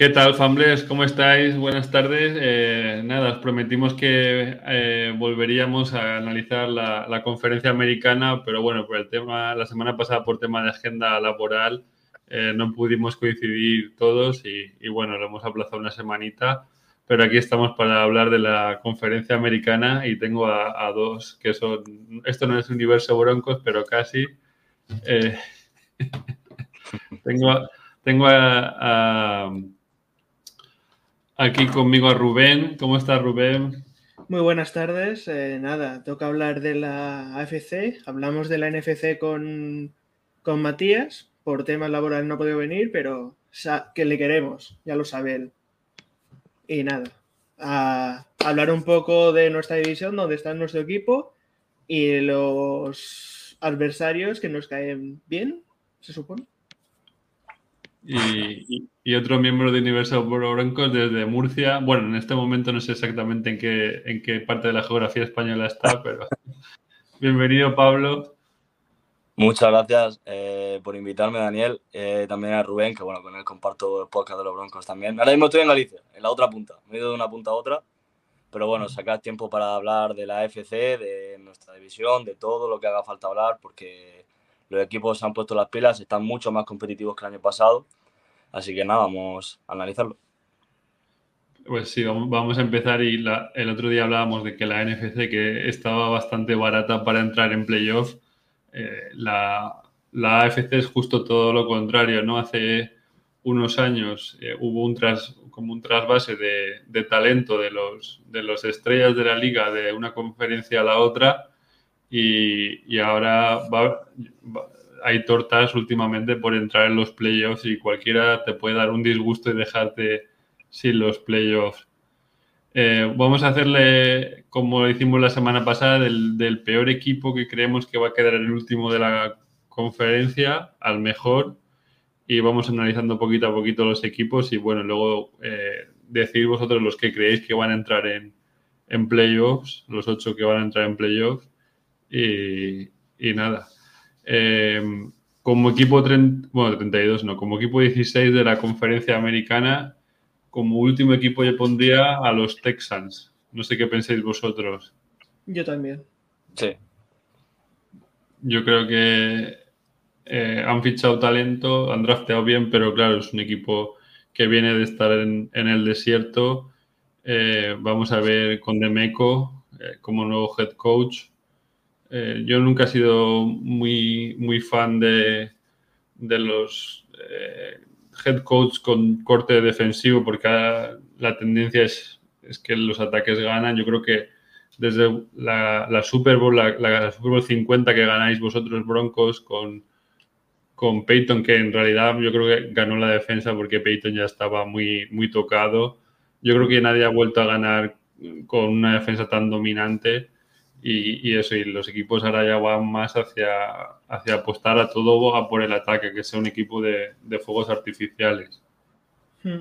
¿Qué tal, Fambles? ¿Cómo estáis? Buenas tardes. Eh, nada, os prometimos que eh, volveríamos a analizar la, conferencia americana, pero bueno, por el tema, la semana pasada por tema de agenda laboral, eh, no pudimos coincidir todos y, bueno, lo hemos aplazado una semanita, pero aquí estamos para hablar de la conferencia americana y tengo a, dos que son, esto no es universo broncos, pero casi. tengo, tengo a Aquí conmigo a Rubén. ¿Cómo estás, Rubén? Muy buenas tardes. Eh, nada, toca hablar de la AFC. Hablamos de la NFC con, con Matías. Por temas laborales no ha podido venir, pero que le queremos, ya lo sabe él. Y nada, a hablar un poco de nuestra división, donde está nuestro equipo y los adversarios que nos caen bien, se supone. Y, otro miembro de Universal Broncos desde Murcia. Bueno, en este momento no sé exactamente en qué, en qué parte de la geografía española está, pero bienvenido, Pablo. Muchas gracias eh, por invitarme, Daniel. Eh, también a Rubén, que bueno, con él comparto el podcast de los Broncos también. Ahora mismo estoy en Galicia, en la otra punta. Me he ido de una punta a otra. Pero bueno, sacar tiempo para hablar de la FC, de nuestra división, de todo lo que haga falta hablar, porque los equipos se han puesto las pilas, están mucho más competitivos que el año pasado. Así que nada, vamos a analizarlo. Pues sí, vamos a empezar y el otro día hablábamos de que la NFC que estaba bastante barata para entrar en playoff, eh, la, la, AFC es justo todo lo contrario, ¿no? Hace unos años eh, hubo un tras, como un trasvase de, de, talento de los, de los estrellas de la liga de una conferencia a la otra y, ahora hay tortas últimamente por entrar en los playoffs y cualquiera te puede dar un disgusto y dejarte sin los playoffs. Eh, vamos a hacerle, como lo hicimos la semana pasada, del, peor equipo que creemos que va a quedar el último de la conferencia al mejor y vamos analizando poquito a poquito los equipos y bueno, luego eh, decir vosotros los que creéis que van a entrar en, en playoffs, los ocho que van a entrar en playoffs y, nada. Eh, como equipo 32, no, como equipo 16 de la conferencia americana, como último equipo yo pondría a los Texans. No sé qué pensáis vosotros. Yo también. Sí. Yo creo que eh, han fichado talento, han drafteado bien, pero claro, es un equipo que viene de estar en, el desierto. Eh, vamos a ver con Demeco como nuevo head coach. Eh, yo nunca he sido muy, muy fan de, de los eh, head coach con corte defensivo porque la tendencia es, es, que los ataques ganan. Yo creo que desde la, la Super Bowl, la, Super Bowl 50 que ganáis vosotros Broncos con, con Peyton, que en realidad yo creo que ganó la defensa porque Peyton ya estaba muy, muy tocado. Yo creo que nadie ha vuelto a ganar con una defensa tan dominante. Y, eso, y los equipos ahora ya van más hacia, hacia apostar a todo a por el ataque, que sea un equipo de, fuegos artificiales. Hmm.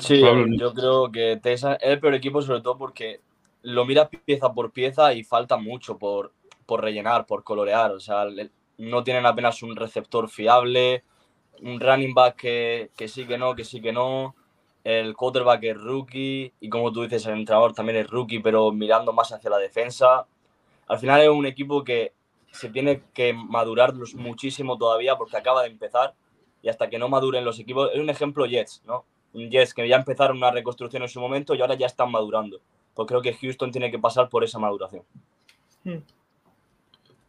sí, yo creo que Tesa es el peor equipo sobre todo porque lo mira pieza por pieza y falta mucho por, por rellenar, por colorear. O sea, no tienen apenas un receptor fiable, un running back que, que sí que no, que sí que no el quarterback es rookie y como tú dices, el entrenador también es rookie, pero mirando más hacia la defensa. Al final es un equipo que se tiene que madurar muchísimo todavía porque acaba de empezar y hasta que no maduren los equipos, es un ejemplo Jets, ¿no? Jets que ya empezaron una reconstrucción en su momento y ahora ya están madurando. Pues creo que Houston tiene que pasar por esa maduración. Hmm.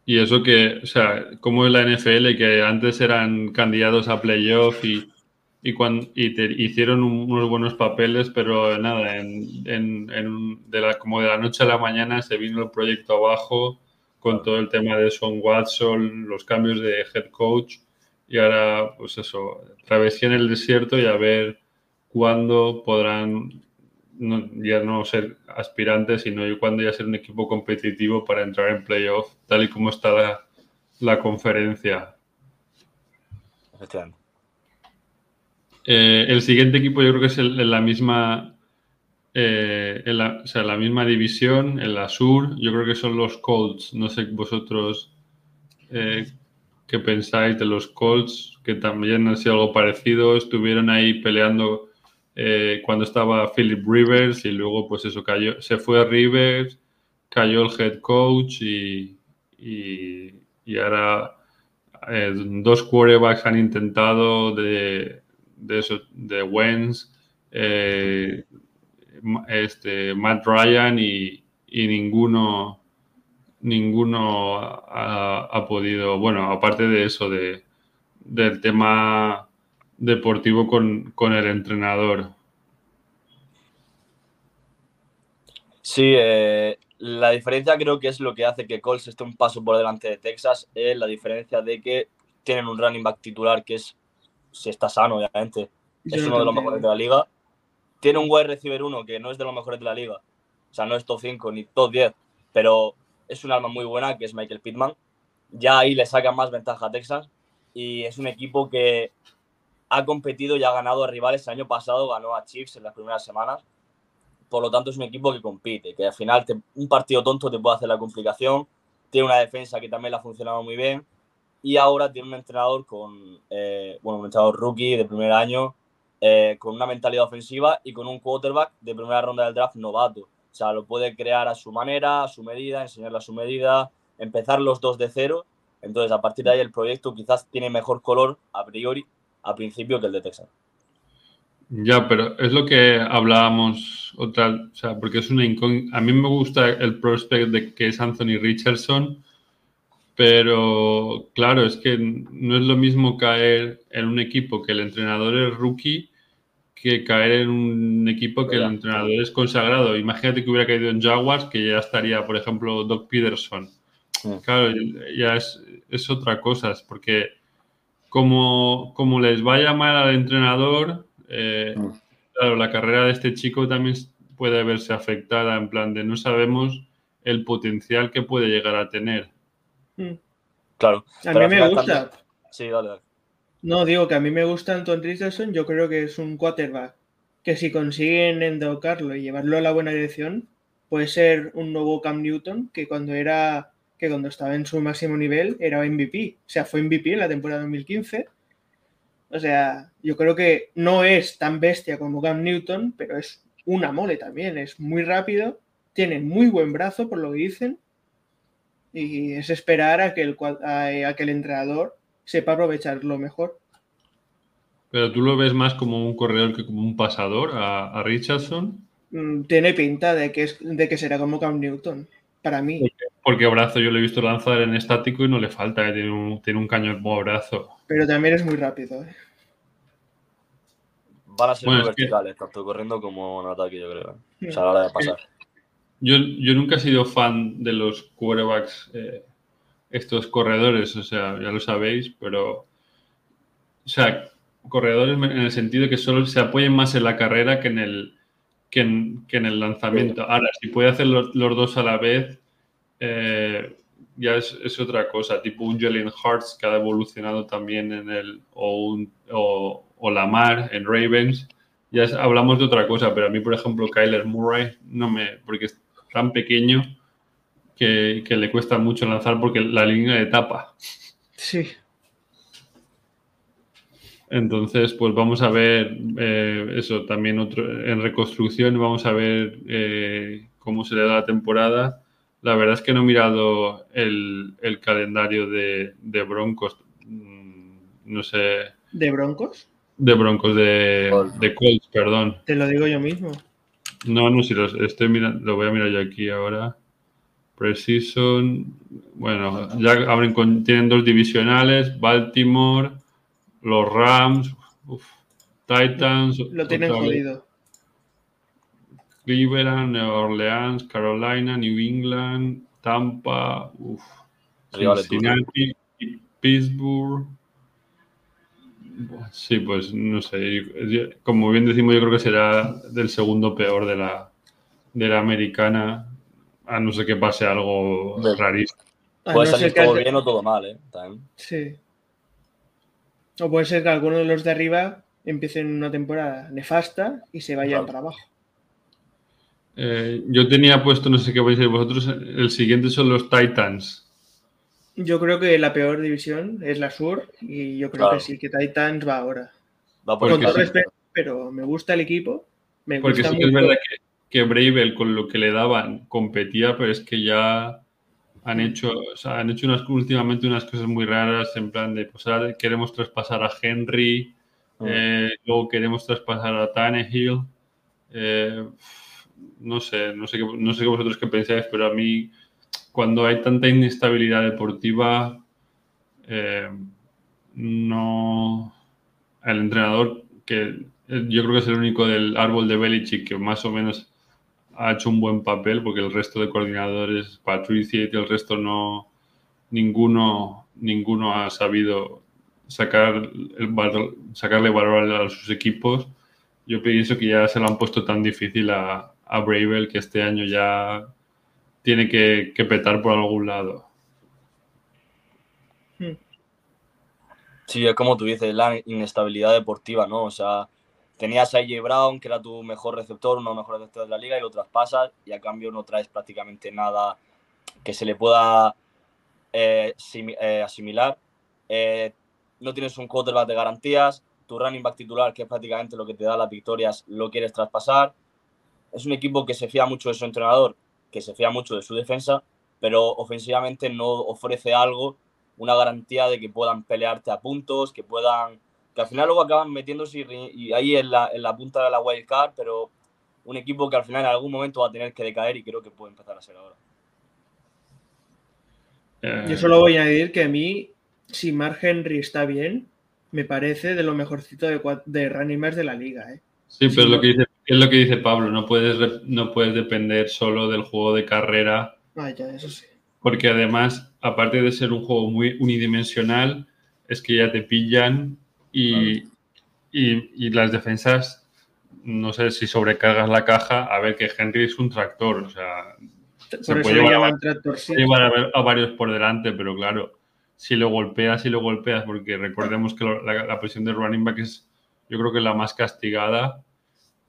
Y eso que, o sea, como es la NFL, que antes eran candidatos a playoff y y, cuando, hicieron unos buenos papeles, pero nada, en, como de la noche a la mañana se vino el proyecto abajo con todo el tema de Son Watson, los cambios de head coach y ahora, pues eso, travesía en el desierto y a ver cuándo podrán ya no ser aspirantes, sino cuándo ya ser un equipo competitivo para entrar en playoff, tal y como está la, la conferencia. Efectivamente. Eh, el siguiente equipo yo creo que es en la misma, eh, la, o sea, la misma división, en la sur, yo creo que son los Colts. No sé vosotros eh, qué pensáis de los Colts, que también ha sido algo parecido. Estuvieron ahí peleando cuando estaba Philip Rivers y luego, pues eso, cayó, se fue a Rivers, cayó el head coach y, y, ahora eh, dos quarterbacks han intentado de, de, eso, de Wentz, eh, este, Matt Ryan y, y ninguno ninguno ha, podido, bueno, aparte de eso, de, del tema deportivo con, el entrenador. Sí, eh, la diferencia creo que es lo que hace que Colts esté un paso por delante de Texas, es la diferencia de que tienen un running back titular que es, si está sano, obviamente, es uno de los mejores de la liga. Tiene un wide receiver uno que no es de los mejores de la liga, o sea, no es top 5 ni top 10, pero es un arma muy buena, que es Michael Pittman. Ya ahí le saca más ventaja a Texas y es un equipo que ha competido y ha ganado a rivales. El año pasado ganó a Chiefs en las primeras semanas. Por lo tanto, es un equipo que compite, que al final un partido tonto te puede hacer la complicación. Tiene una defensa que también le ha funcionado muy bien. Y ahora tiene un entrenador con, eh, bueno, un entrenador rookie de primer año, eh, con una mentalidad ofensiva y con un quarterback de primera ronda del draft novato. O sea, lo puede crear a su manera, a su medida, enseñarle a su medida, empezar los dos de cero. Entonces, a partir de ahí, el proyecto quizás tiene mejor color a priori, a principio, que el de Texas. Ya, pero es lo que hablábamos otra, o sea, porque es una A mí me gusta el prospect de que es Anthony Richardson, pero claro, es que no es lo mismo caer en un equipo que el entrenador es rookie que caer en un equipo que el entrenador es consagrado. Imagínate que hubiera caído en Jaguars, que ya estaría, por ejemplo, Doc Peterson. Claro, ya es, otra cosa, porque como, como les vaya mal al entrenador, eh, claro, la carrera de este chico también puede verse afectada, en plan de no sabemos el potencial que puede llegar a tener. Claro. A mí me gusta. Sí, dale, dale. No, digo que a mí me gusta Anton Richardson, yo creo que es un quarterback que si consiguen endocarlo y llevarlo a la buena dirección, puede ser un nuevo Cam Newton que cuando era que cuando estaba en su máximo nivel era MVP, o sea, fue MVP en la temporada 2015. O sea, yo creo que no es tan bestia como Cam Newton, pero es una mole también, es muy rápido, tiene muy buen brazo por lo que dicen y es esperar a que el, a que el entrenador sepa aprovecharlo mejor. Pero tú lo ves más como un corredor que como un pasador a, Richardson. Mm, tiene pinta de que, es, de que será como Cam Newton, para mí. Porque, brazo yo lo he visto lanzar en estático y no le falta, eh, tiene, un, tiene un cañón como brazo. Pero también es muy rápido. Eh. Van a ser muy verticales, tanto corriendo como en ataque, yo creo. O sea, a la hora de pasar. Yo, yo nunca he sido fan de los quarterbacks eh, estos corredores, o sea, ya lo sabéis, pero, o sea, corredores en el sentido de que solo se apoyen más en la carrera que en el, que en, el lanzamiento. Ahora, si puede hacer los, dos a la vez, eh, ya es, otra cosa, tipo un Jalen Hurts que ha evolucionado también en el, o, un, o, Lamar en Ravens, ya hablamos de otra cosa, pero a mí, por ejemplo, Kyler Murray, no me, porque es tan pequeño, que, le cuesta mucho lanzar porque la línea de tapa. Sí. Entonces, pues vamos a ver eh, eso también otro, en reconstrucción, vamos a ver eh, cómo se le da la temporada. La verdad es que no he mirado el, calendario de, Broncos, mm, no sé. ¿De Broncos? De Broncos, de, de Colts, perdón. Te lo digo yo mismo. No, no, si lo estoy mirando, lo voy a mirar yo aquí ahora. Precision, bueno, ya abren con, tienen dos divisionales, Baltimore, los Rams, Titans. Lo tienen jodido. Cleveland, New Orleans, Carolina, New England, Tampa, uf, Cincinnati, Pittsburgh. Sí, pues no sé. Como bien decimos, yo creo que será del segundo peor de la, de la americana a no ser que pase algo rarísimo. Puede salir todo bien o todo mal, ¿eh? Sí. O puede ser que alguno de los de arriba empiecen una temporada nefasta y se vayan para abajo. Eh, yo tenía puesto, no sé qué vais a decir vosotros, el siguiente son los Titans. Yo creo que la peor división es la Sur y yo creo que sí, que Titans va ahora. Va por Con todo respeto, pero me gusta el equipo. Me Porque sí que es verdad que, que Bravel con lo que le daban competía, pero es que ya han hecho, han hecho unas, últimamente unas cosas muy raras en plan de, pues ahora queremos traspasar a Henry, ah. eh, luego queremos traspasar a Tannehill. Eh, no sé, no sé, qué, no sé vosotros qué pensáis, pero a mí cuando hay tanta inestabilidad deportiva, eh, no... El entrenador, que yo creo que es el único del árbol de Belichick que más o menos ha hecho un buen papel, porque el resto de coordinadores, Patricia y el resto no, ninguno, ninguno ha sabido sacar el sacarle valor a sus equipos. Yo pienso que ya se lo han puesto tan difícil a, a Bravel que este año ya tiene que, petar por algún lado. Hmm. Sí, es como tú dices, la inestabilidad deportiva, ¿no? O sea, tenías a AJ Brown, que era tu mejor receptor, uno de los mejores receptores de la liga, y lo traspasas y a cambio no traes prácticamente nada que se le pueda eh, eh, asimilar. Eh, no tienes un quarterback de garantías, tu running back titular, que es prácticamente lo que te da las victorias, lo quieres traspasar. Es un equipo que se fía mucho de su entrenador que se fía mucho de su defensa, pero ofensivamente no ofrece algo, una garantía de que puedan pelearte a puntos, que puedan, que al final luego acaban metiéndose y, ahí en la, en la punta de la wild card, pero un equipo que al final en algún momento va a tener que decaer y creo que puede empezar a ser ahora. Yo solo voy a añadir que a mí, si Mark Henry está bien, me parece de lo mejorcito de, de running de la liga. ¿eh? Sí, pero lo que dice es lo que dice Pablo, no puedes, no puedes depender solo del juego de carrera. Vaya, eso sí. Porque además, aparte de ser un juego muy unidimensional, es que ya te pillan y, y, las defensas, no sé si sobrecargas la caja, a ver que Henry es un tractor, o sea, se puede llevar, a, varios por delante, pero claro, si lo golpeas, si lo golpeas, porque recordemos que la, la, presión de running back es, yo creo que la más castigada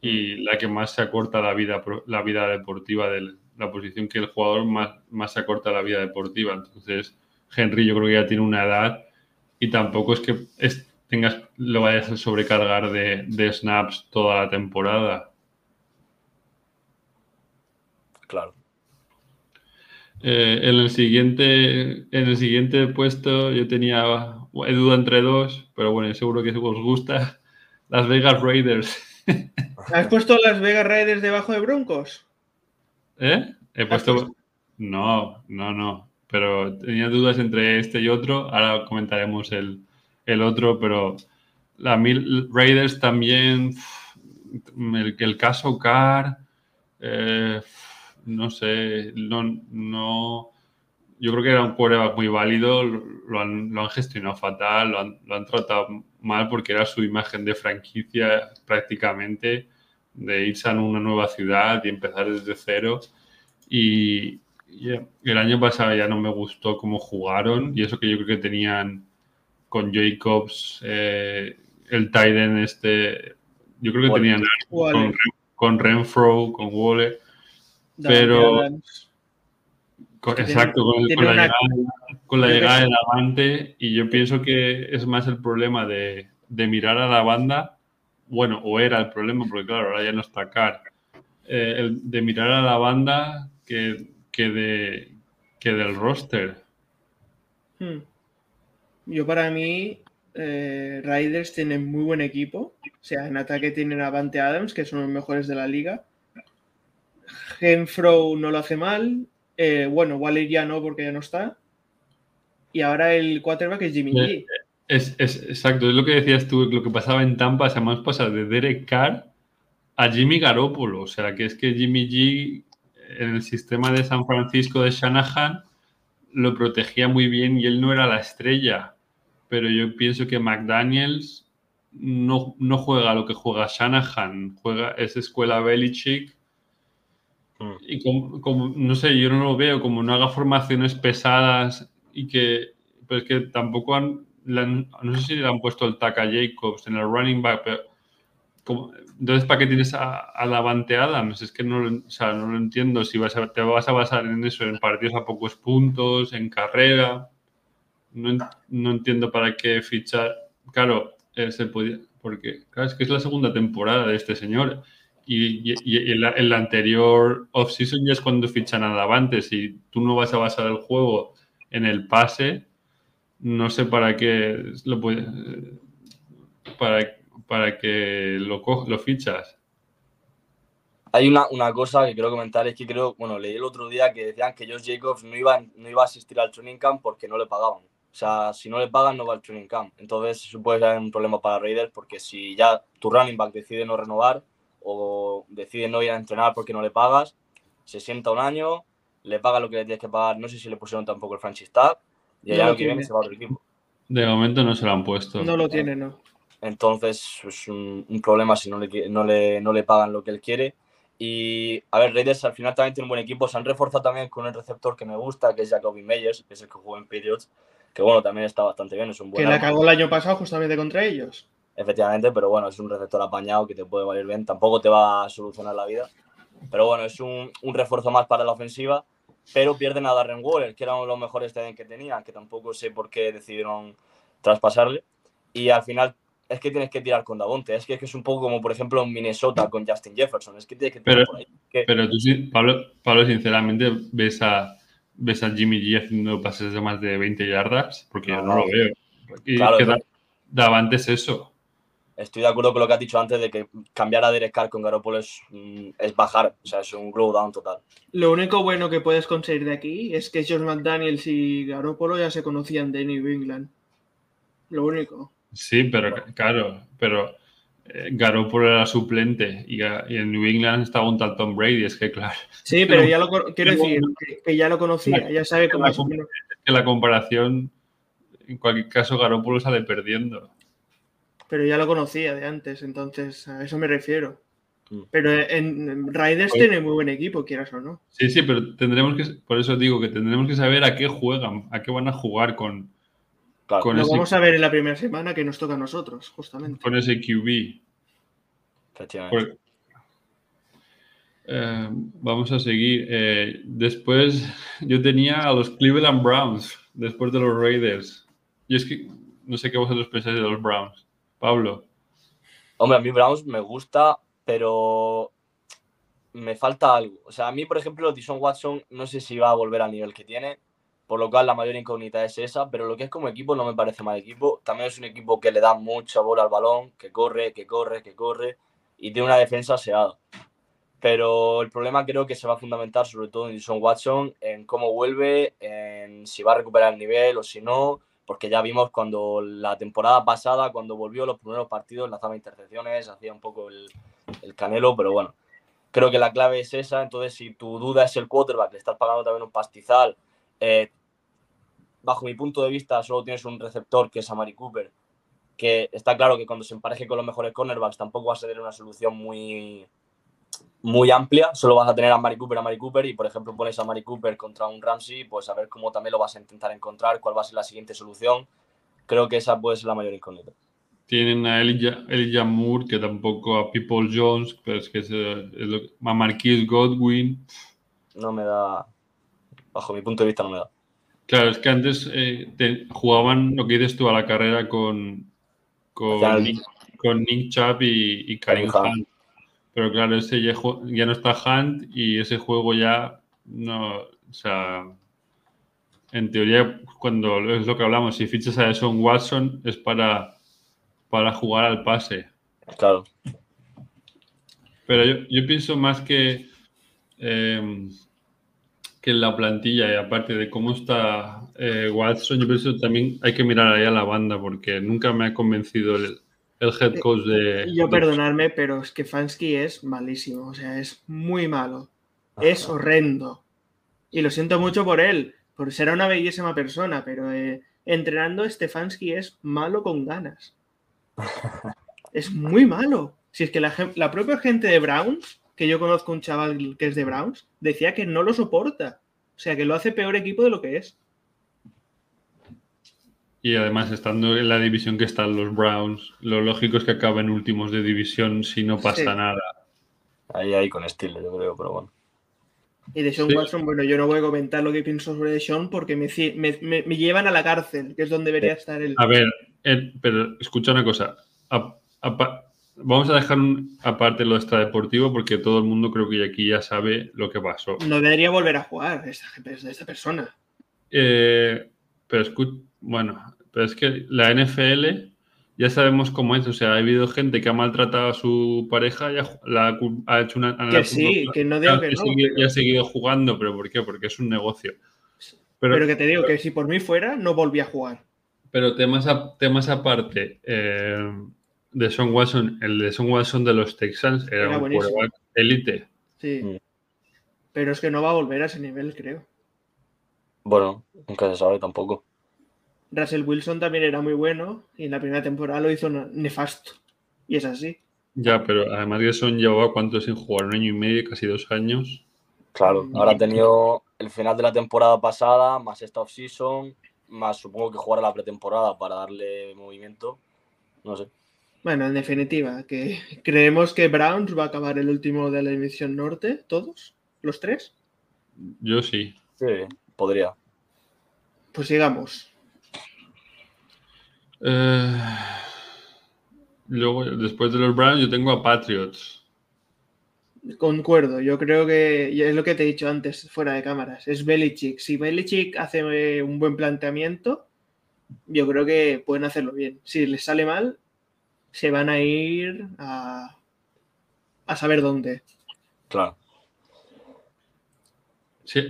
y la que más se acorta la vida, la vida deportiva, de la posición que el jugador más, más se acorta la vida deportiva. Entonces, Henry yo creo que ya tiene una edad y tampoco es que tengas, lo vayas a sobrecargar de, de snaps toda la temporada. Claro. Eh, en, el siguiente, en el siguiente puesto yo tenía duda entre dos, pero bueno, seguro que os gusta. Las Vegas Raiders. ¿Has puesto las Vegas Raiders debajo de Broncos? ¿Eh? He puesto... No, no, no. Pero tenía dudas entre este y otro. Ahora comentaremos el, otro, pero la Mil Raiders también. El, el caso Car. Eh, no sé. No, no. Yo creo que era un quarterback muy válido. Lo han, lo han gestionado fatal. Lo han, lo han tratado mal porque era su imagen de franquicia prácticamente, de irse a una nueva ciudad y empezar desde cero. Y, el año pasado ya no me gustó cómo jugaron y eso que yo creo que tenían con Jacobs, eh, el Tiden este, yo creo que tenían con, Renfro, con Waller, pero... exacto, con, la llegada, con la llegada del avante y yo pienso que es más el problema de, mirar a la banda, bueno, o era el problema, porque claro, ahora ya no está Car, eh, el de mirar a la banda que, que, de, que del roster. Hmm. Yo para mí, eh, Riders tienen muy buen equipo, o sea, en ataque tienen a Avante Adams, que son los mejores de la liga. Genfro no lo hace mal, eh, bueno, Waller ya no porque ya no está y ahora el quarterback es Jimmy G. Es, exacto, es lo que decías tú, lo que pasaba en Tampa, se más pasa de Derek Carr a Jimmy Garoppolo. O sea, que es que Jimmy G en el sistema de San Francisco de Shanahan lo protegía muy bien y él no era la estrella. Pero yo pienso que McDaniels no, no juega lo que juega Shanahan, juega esa escuela Belichick. Mm. Y como, no sé, yo no lo veo, como no haga formaciones pesadas y que, pues que tampoco han, no sé si le han puesto el tac a Jacobs en el running back, pero entonces, ¿para qué tienes a, a Davante Adams? Es que no, o sea, no lo entiendo. Si vas a, te vas a basar en eso, en partidos a pocos puntos, en carrera. no, entiendo para qué fichar. Claro, eh, se podía, porque claro, es que es la segunda temporada de este señor. Y, y, en, la, anterior off-season ya es cuando fichan a Davantes y tú no vas a basar el juego en el pase, no sé para qué lo puede, para, para que lo, lo fichas. Hay una, una, cosa que quiero comentar, es que creo, bueno, leí el otro día que decían que Josh Jacobs no iba, no iba a asistir al training camp porque no le pagaban. O sea, si no le pagan, no va al training camp. Entonces, eso puede ser un problema para Raiders porque si ya tu running back decide no renovar, o decide no ir a entrenar porque no le pagas, se sienta un año, le paga lo que le tienes que pagar, no sé si le pusieron tampoco el franchise tag, y allá lo que viene se va a otro equipo. De momento no se lo han puesto. No lo tiene, no. Entonces es un, problema si no le, no, le, no le pagan lo que él quiere. Y a ver, Raiders al final también tiene un buen equipo. Se han reforzado también con el receptor que me gusta, que es Jacoby Meyers, que es el que jugó en Patriots, que bueno, también está bastante bien. Es un buen que la cagó el año pasado justamente contra ellos. Efectivamente, pero bueno, es un receptor apañado que te puede valer bien. Tampoco te va a solucionar la vida. Pero bueno, es un, un refuerzo más para la ofensiva. Pero pierden a Darren Waller, que era uno de los mejores que tenían, que tampoco sé por qué decidieron traspasarle. Y al final es que tienes que tirar con Davonte. Es que, es que es un poco como, por ejemplo, en Minnesota con Justin Jefferson. Es que tienes que tirar pero, por ahí. Pero tú, Pablo, Pablo, sinceramente, ves a, ves a Jimmy G haciendo pases de más de 20 yardas, porque yo no, lo veo. Y claro, que Davante es eso estoy de acuerdo con lo que has dicho antes de que cambiar a Derek Carr con Garoppolo es, mm, es, bajar, o sea, es un glow down total. Lo único bueno que puedes conseguir de aquí es que Josh McDaniels y Garoppolo ya se conocían de New England. Lo único. Sí, pero claro, pero eh, Garoppolo era suplente y, en New England estaba un tal Tom Brady, es que claro. Sí, pero ya lo quiero decir que, ya lo conocía, ya sabe cómo es. Que la comparación, en cualquier caso, Garoppolo sale perdiendo pero ya lo conocía de antes, entonces a eso me refiero. Mm. Pero en Raiders tiene muy buen equipo, quieras o no. Sí, sí, pero tendremos que, por eso digo que tendremos que saber a qué juegan, a qué van a jugar con. con lo vamos a ver en la primera semana que nos toca a nosotros, justamente. Con ese QB. Eh, vamos a seguir. Eh, después yo tenía a los Cleveland Browns, después de los Raiders. Y es que no sé qué vosotros pensáis de los Browns. Pablo. Hombre, a mí Browns me gusta, pero me falta algo. O sea, a mí, por ejemplo, Dishon Watson no sé si va a volver al nivel que tiene, por lo cual la mayor incógnita es esa, pero lo que es como equipo no me parece mal equipo. También es un equipo que le da mucha bola al balón, que corre, que corre, que corre, y tiene una defensa aseada. Pero el problema creo que se va a fundamentar sobre todo en Dishon Watson, en cómo vuelve, en si va a recuperar el nivel o si no, porque ya vimos cuando la temporada pasada, cuando volvió los primeros partidos, lanzaba intercepciones, hacía un poco el, canelo, pero bueno, creo que la clave es esa. Entonces, si tu duda es el quarterback, le estás pagando también un pastizal, eh, bajo mi punto de vista, solo tienes un receptor que es Amari Cooper, que está claro que cuando se empareje con los mejores cornerbacks tampoco va a ser una solución muy, muy amplia, solo vas a tener a Mari Cooper, a Mari Cooper y por ejemplo pones a Mari Cooper contra un Ramsey, pues a ver cómo también lo vas a intentar encontrar, cuál va a ser la siguiente solución. Creo que esa puede ser la mayor incógnita. Tienen a Elijah, Moore, que tampoco a People Jones, pero es que es, lo, a Marquis Godwin. No me da, bajo mi punto de vista no me da. Claro, es que antes eh, jugaban lo que dices tú a la carrera con, con, Nick, con Nick Chubb y, y Karim Hunt pero claro, ese ya, ya, no está Hunt y ese juego ya no. O sea, en teoría, cuando es lo que hablamos, si fichas a Son Watson es para, para jugar al pase. Claro. Pero yo, pienso más que, eh, que en la plantilla y aparte de cómo está eh, Watson, yo pienso también hay que mirar ahí a la banda porque nunca me ha convencido el, el head eh, coach de. Yo perdonarme, pero es que Fansky es malísimo. O sea, es muy malo. Es horrendo. Y lo siento mucho por él, por ser una bellísima persona, pero eh, entrenando Stefanski es malo con ganas. es muy malo. Si es que la, la, propia gente de Browns, que yo conozco un chaval que es de Browns, decía que no lo soporta. O sea, que lo hace peor equipo de lo que es. Y además, estando en la división que están los Browns, lo lógico es que acaben últimos de división si no pasa nada. Ahí, ahí con estilo, yo creo, pero bueno. Y de Sean Watson, bueno, yo no voy a comentar lo que pienso sobre Sean porque me, me, llevan a la cárcel, que es donde debería estar él. A ver, pero escucha una cosa. vamos a dejar aparte lo extradeportivo porque todo el mundo creo que aquí ya sabe lo que pasó. No debería volver a jugar esta, esta persona. Eh, pero bueno, pero es que la NFL ya sabemos cómo es. O sea, ha habido gente que ha maltratado a su pareja y la, ha hecho una. Que sí, que no digo que, no. Y ha seguido jugando, pero ¿por qué? Porque es un negocio. Pero, que te digo que si por mí fuera, no volví a jugar. Pero temas, temas aparte, eh, de Son Watson, el de Son Watson de los Texans era, un un élite. Sí. Mm. Pero es que no va a volver a ese nivel, creo. Bueno, nunca se sabe tampoco. Russell Wilson también era muy bueno y en la primera temporada lo hizo nefasto. Y es así. Ya, pero además que son llevaba cuánto sin jugar, un año y medio, casi dos años. Claro, mm. ahora ha tenido el final de la temporada pasada, más esta off-season, más supongo que jugar la pretemporada para darle movimiento. No sé. Bueno, en definitiva, que creemos que Browns va a acabar el último de la división norte, todos, los tres. Yo sí. Sí, podría. Pues sigamos. Eh, luego, después de los Browns, yo tengo a Patriots. Concuerdo, yo creo que es lo que te he dicho antes, fuera de cámaras. Es Belichick. Si Belichick hace eh, un buen planteamiento, yo creo que pueden hacerlo bien. Si les sale mal, se van a ir a, a saber dónde. Claro. Sí,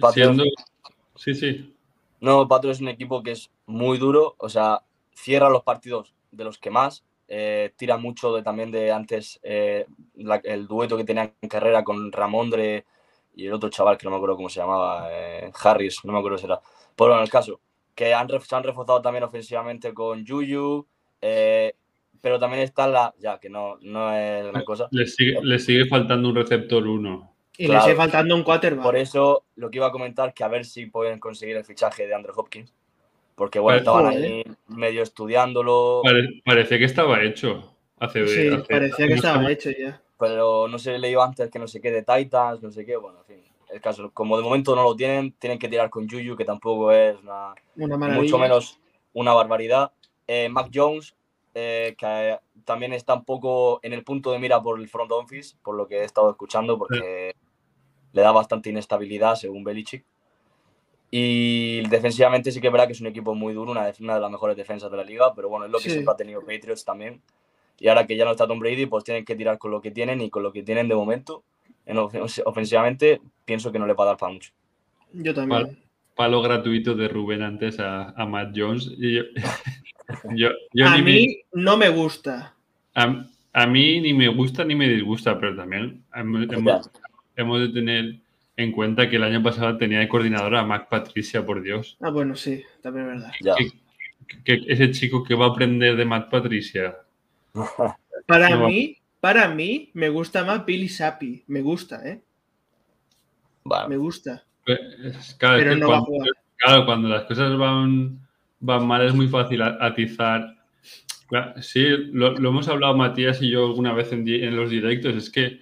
sí, sí. No, Patriots es un equipo que es muy duro. O sea, cierra los partidos de los que más, eh, tira mucho de, también de antes eh, el dueto que tenía en carrera con Ramondre y el otro chaval que no me acuerdo cómo se llamaba, eh, Harris, no me acuerdo si era. Pero bueno, el caso, que han, se han reforzado también ofensivamente con Yuyu, pero también está la, ya que no, no es una cosa. Le sigue, le sigue faltando un receptor uno. Y le sigue faltando un quarterback. Por eso lo que iba a comentar, que a ver si pueden conseguir el fichaje de Andrew Hopkins porque bueno, estaban ahí medio estudiándolo. parecía que estaba hecho. Hace, sí, parecía que estaba hecho ya. Pero no sé, leído antes que no sé qué de Titans, no sé qué, bueno, en fin. El caso, como de momento no lo tienen, tienen que tirar con Juju, que tampoco es una, mucho menos una barbaridad. Eh, Mac Jones, eh, que también está un poco en el punto de mira por el front office, por lo que he estado escuchando, porque le da bastante inestabilidad según Belichick. Y defensivamente sí que es verdad que es un equipo muy duro, una, una de las mejores defensas de la liga, pero bueno, es lo que siempre ha tenido Patriots también. Y ahora que ya no está Tom Brady, pues tienen que tirar con lo que tienen y con lo que tienen de momento. En ofensivamente, pienso que no le va a dar para mucho. Yo también. Palo, gratuito de Rubén antes a, a Matt Jones. yo, a mí no me gusta. A, a, mí ni me gusta ni me disgusta, pero también hemos, hemos de tener en cuenta que el año pasado tenía de coordinadora a Mac Patricia, por Dios. Ah, bueno, sí, también es verdad. Que, ese chico que va a aprender de Mac Patricia. para mí, para mí, me gusta más Billy Sapi. Me gusta, ¿eh? Me gusta. Pues, claro, Pero no cuando, va a jugar. Claro, cuando las cosas van, van mal es muy fácil atizar. Sí, lo, hemos hablado Matías y yo alguna vez en, en los directos. Es que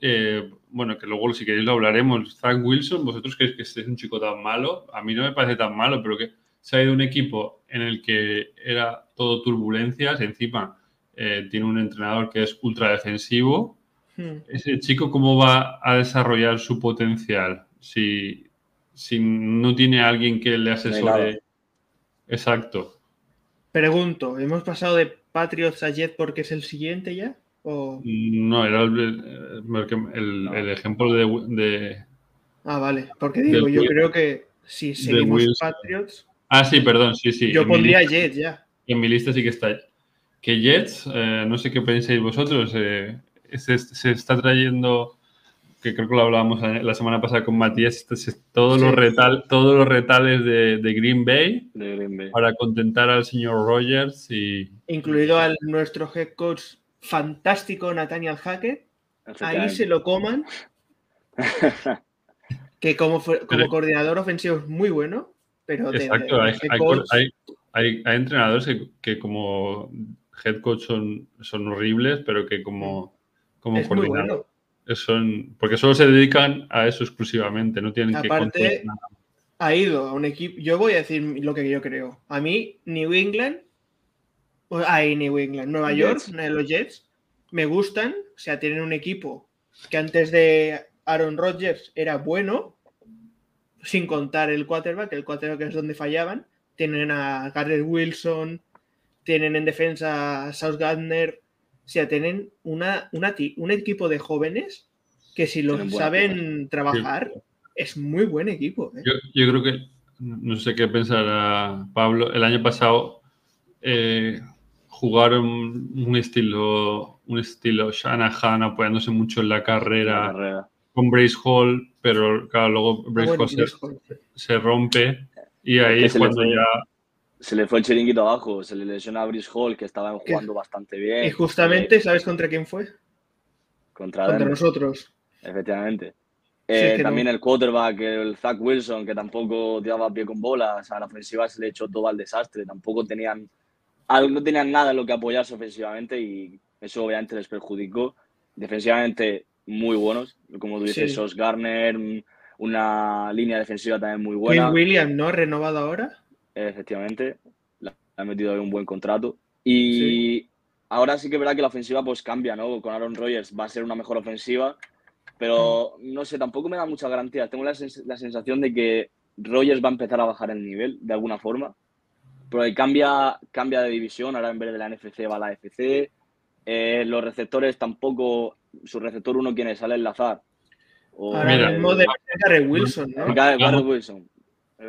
eh, bueno, que luego si queréis lo hablaremos, Zach Wilson, vosotros creéis que este es un chico tan malo, a mí no me parece tan malo, pero que se ha ido un equipo en el que era todo turbulencias, encima eh, tiene un entrenador que es ultra defensivo. Hmm. Ese chico, ¿cómo va a desarrollar su potencial si, si no tiene alguien que le asesore? Exacto. Pregunto, ¿hemos pasado de Patriots a Jet porque es el siguiente ya? No, era el, ejemplo de, Ah, vale. Porque digo, yo creo que si seguimos Patriots. Ah, sí, perdón, sí, sí. Yo pondría Jets ya. En mi lista sí que está. Que Jets, eh, no sé qué pensáis vosotros, eh, se, está trayendo, que creo que lo hablábamos la semana pasada con Matías, todos, los, retal, todos los retales de, Green Bay, para contentar al señor Rogers y... Incluido al nuestro head coach fantástico Nathaniel Hackett. Ahí se lo coman. que como, como coordinador ofensivo es muy bueno, pero Exacto, hay, entrenadores que, como head coach son, son horribles, pero que como, como coordinador. Son, porque solo se dedican a eso exclusivamente, no tienen Aparte, que nada. Ha ido a un equipo. Yo voy a decir lo que yo creo. A mí, New England, ahí New England, Nueva York, los Jets, me gustan. O sea, tienen un equipo que antes de Aaron Rodgers era bueno, sin contar el quarterback, el quarterback es donde fallaban. Tienen a Garrett Wilson, tienen en defensa a South Gardner, o sea, tienen una, un equipo de jóvenes que si lo saben trabajar, es muy buen equipo. ¿eh? Yo, creo que, no sé qué pensará Pablo, el año pasado eh, jugaron un estilo, un estilo Shanahan apoyándose mucho en la carrera, con Brace Hall, pero claro, luego Brace Hall, se, rompe y ahí es cuando ya se le fue el chiringuito abajo, se le lesiona a Brice Hall, que estaba jugando bastante bien. Y justamente, ¿sabes contra quién fue? Contra, nosotros. Efectivamente. Eh, también el quarterback, el Zach Wilson, que tampoco tiraba pie con bola. O sea, la ofensiva se le echó todo al desastre. Tampoco tenían, no tenían nada en lo que apoyarse ofensivamente y eso obviamente les perjudicó. Defensivamente, muy buenos. Como tú dices, Sos Garner, una línea defensiva también muy buena. Quinn Williams, ¿no? ¿Renovado ahora? efectivamente, le ha metido ahí un buen contrato. Y ahora sí que es verdad que la ofensiva pues cambia, ¿no? Con Aaron Rodgers va a ser una mejor ofensiva, pero no sé, tampoco me da mucha garantía. Tengo la, sensación de que Rodgers va a empezar a bajar el nivel de alguna forma. Pero cambia, cambia de división, ahora en vez de la NFC va a la FC. Eh, los receptores tampoco, su receptor uno quien sale enlazar. O, Ahora mismo de Garrett Wilson, ¿no? Garrett Wilson.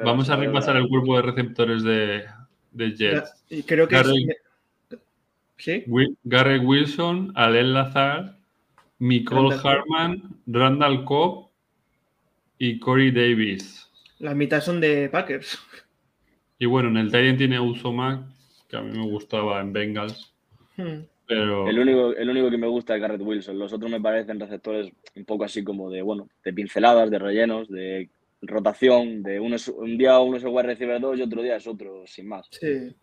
Vamos a repasar el grupo de receptores de, de Jets. Y creo que Gary, Wilson, Alel Lazar, Nicole Harman, Randall Cobb y Corey Davis. La mitad son de Packers. Y bueno, en el Titan tiene Usomac, que a mí me gustaba en Bengals. Hmm. Pero... El único, el único que me gusta es Garrett Wilson. Los otros me parecen receptores un poco así como de, bueno, de pinceladas, de rellenos, de rotación de uno un día uno es el wide receiver 2 y otro día es otro, sin más. Sí.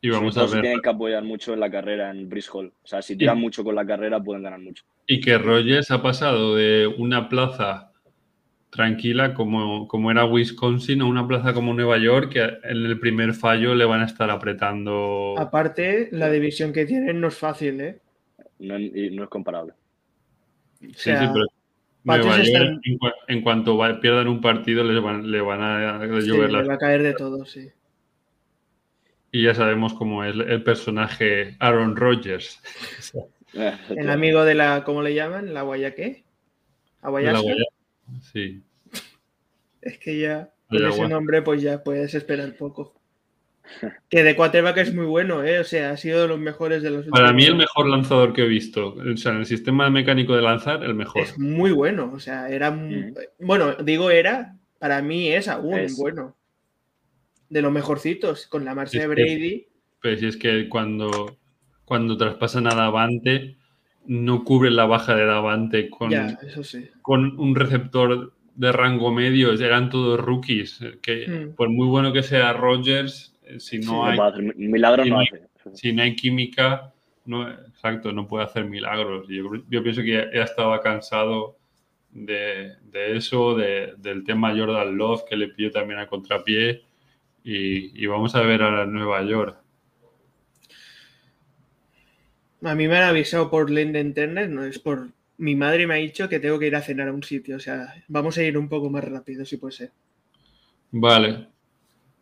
Y vamos a ver. tienen que apoyar mucho en la carrera en Brice Hall. O sea, si tiran mucho con la carrera, pueden ganar mucho. Y que Rogers ha pasado de una plaza tranquila como, como era Wisconsin a una plaza como Nueva York, que en el primer fallo le van a estar apretando. Aparte, la división que tienen no es fácil, ¿eh? No, no es comparable. sí, sí, pero en, cuanto pierdan un partido, les van, le van a llover Le va a caer de todo, sí. Y ya sabemos cómo es el personaje Aaron Rodgers. el amigo de la, ¿cómo le llaman? ¿La Guayaqué? ¿Aguayasca? Sí. Es que ya, con ese nombre, pues ya puedes esperar poco. Que de quarterback es muy bueno, ¿eh? O sea, ha sido de los mejores de los Para mí el mejor lanzador que he visto. O sea, en el sistema mecánico de lanzar, el mejor. Es muy bueno. O sea, era... Mm. Bueno, digo era, para mí es aún bueno. De los mejorcitos, con la marcha de Brady. Pero si es que cuando, cuando traspasan a Davante, no cubren la baja de Davante con, con un receptor de rango medio. Eran todos rookies. Que mm. por muy bueno que sea Rogers si no hay. milagros no hace. Si no hay química, no, exacto, no puede hacer milagros. Yo, pienso que ya estaba cansado de, eso, del tema Jordan Love, que le pidió también a contrapié. Y, vamos a ver a Nueva York. A mí me han avisado por link de internet, no es por. Mi madre me ha dicho que tengo que ir a cenar a un sitio, o sea, vamos a ir un poco más rápido, si puede ser. Vale,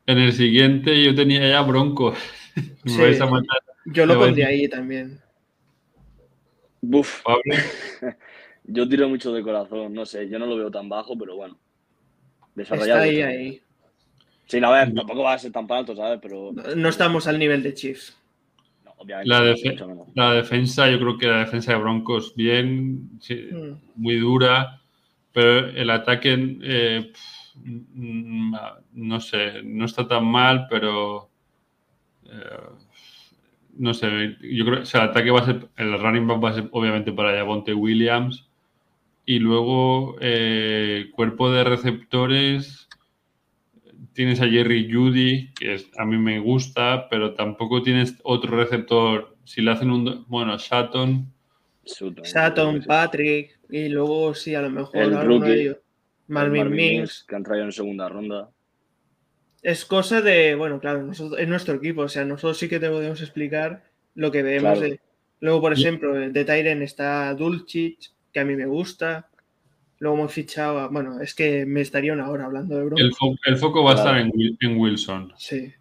en el siguiente yo tenía ya Broncos. Yo lo pondría ahí también. Buf. yo tiro mucho de corazón, no sé, yo no lo veo tan bajo, pero bueno. Desarrollado. Está ahí, ahí. Sí, a ver, tampoco va a ser tan alto, ¿sabes? Pero. No estamos al nivel de Chiefs. Obviamente. La, defensa, yo creo que la defensa de Broncos, bien, mm. muy dura, pero el ataque. Eh, no sé, no está tan mal, pero eh, no sé, yo creo que el ataque va a ser, el running back va a ser obviamente para Javonte Williams y luego eh, cuerpo de receptores tienes a Jerry Judy, que a mí me gusta, pero tampoco tienes otro receptor. Si le hacen un, bueno, Shatton, Sutton, Patrick, y luego sí, a lo mejor el alguno de ellos. Marvin, Mings. Que han traído en segunda ronda. Es cosa de, bueno, claro, es nuestro equipo, o sea, nosotros sí que te podemos explicar lo que vemos. De, luego, por ejemplo, de Tyren está Dulcich, que a mí me gusta. Luego hemos fichado, bueno, es que me estaría una hora hablando de Broncos. El, foco va a estar en, Wilson. Sí.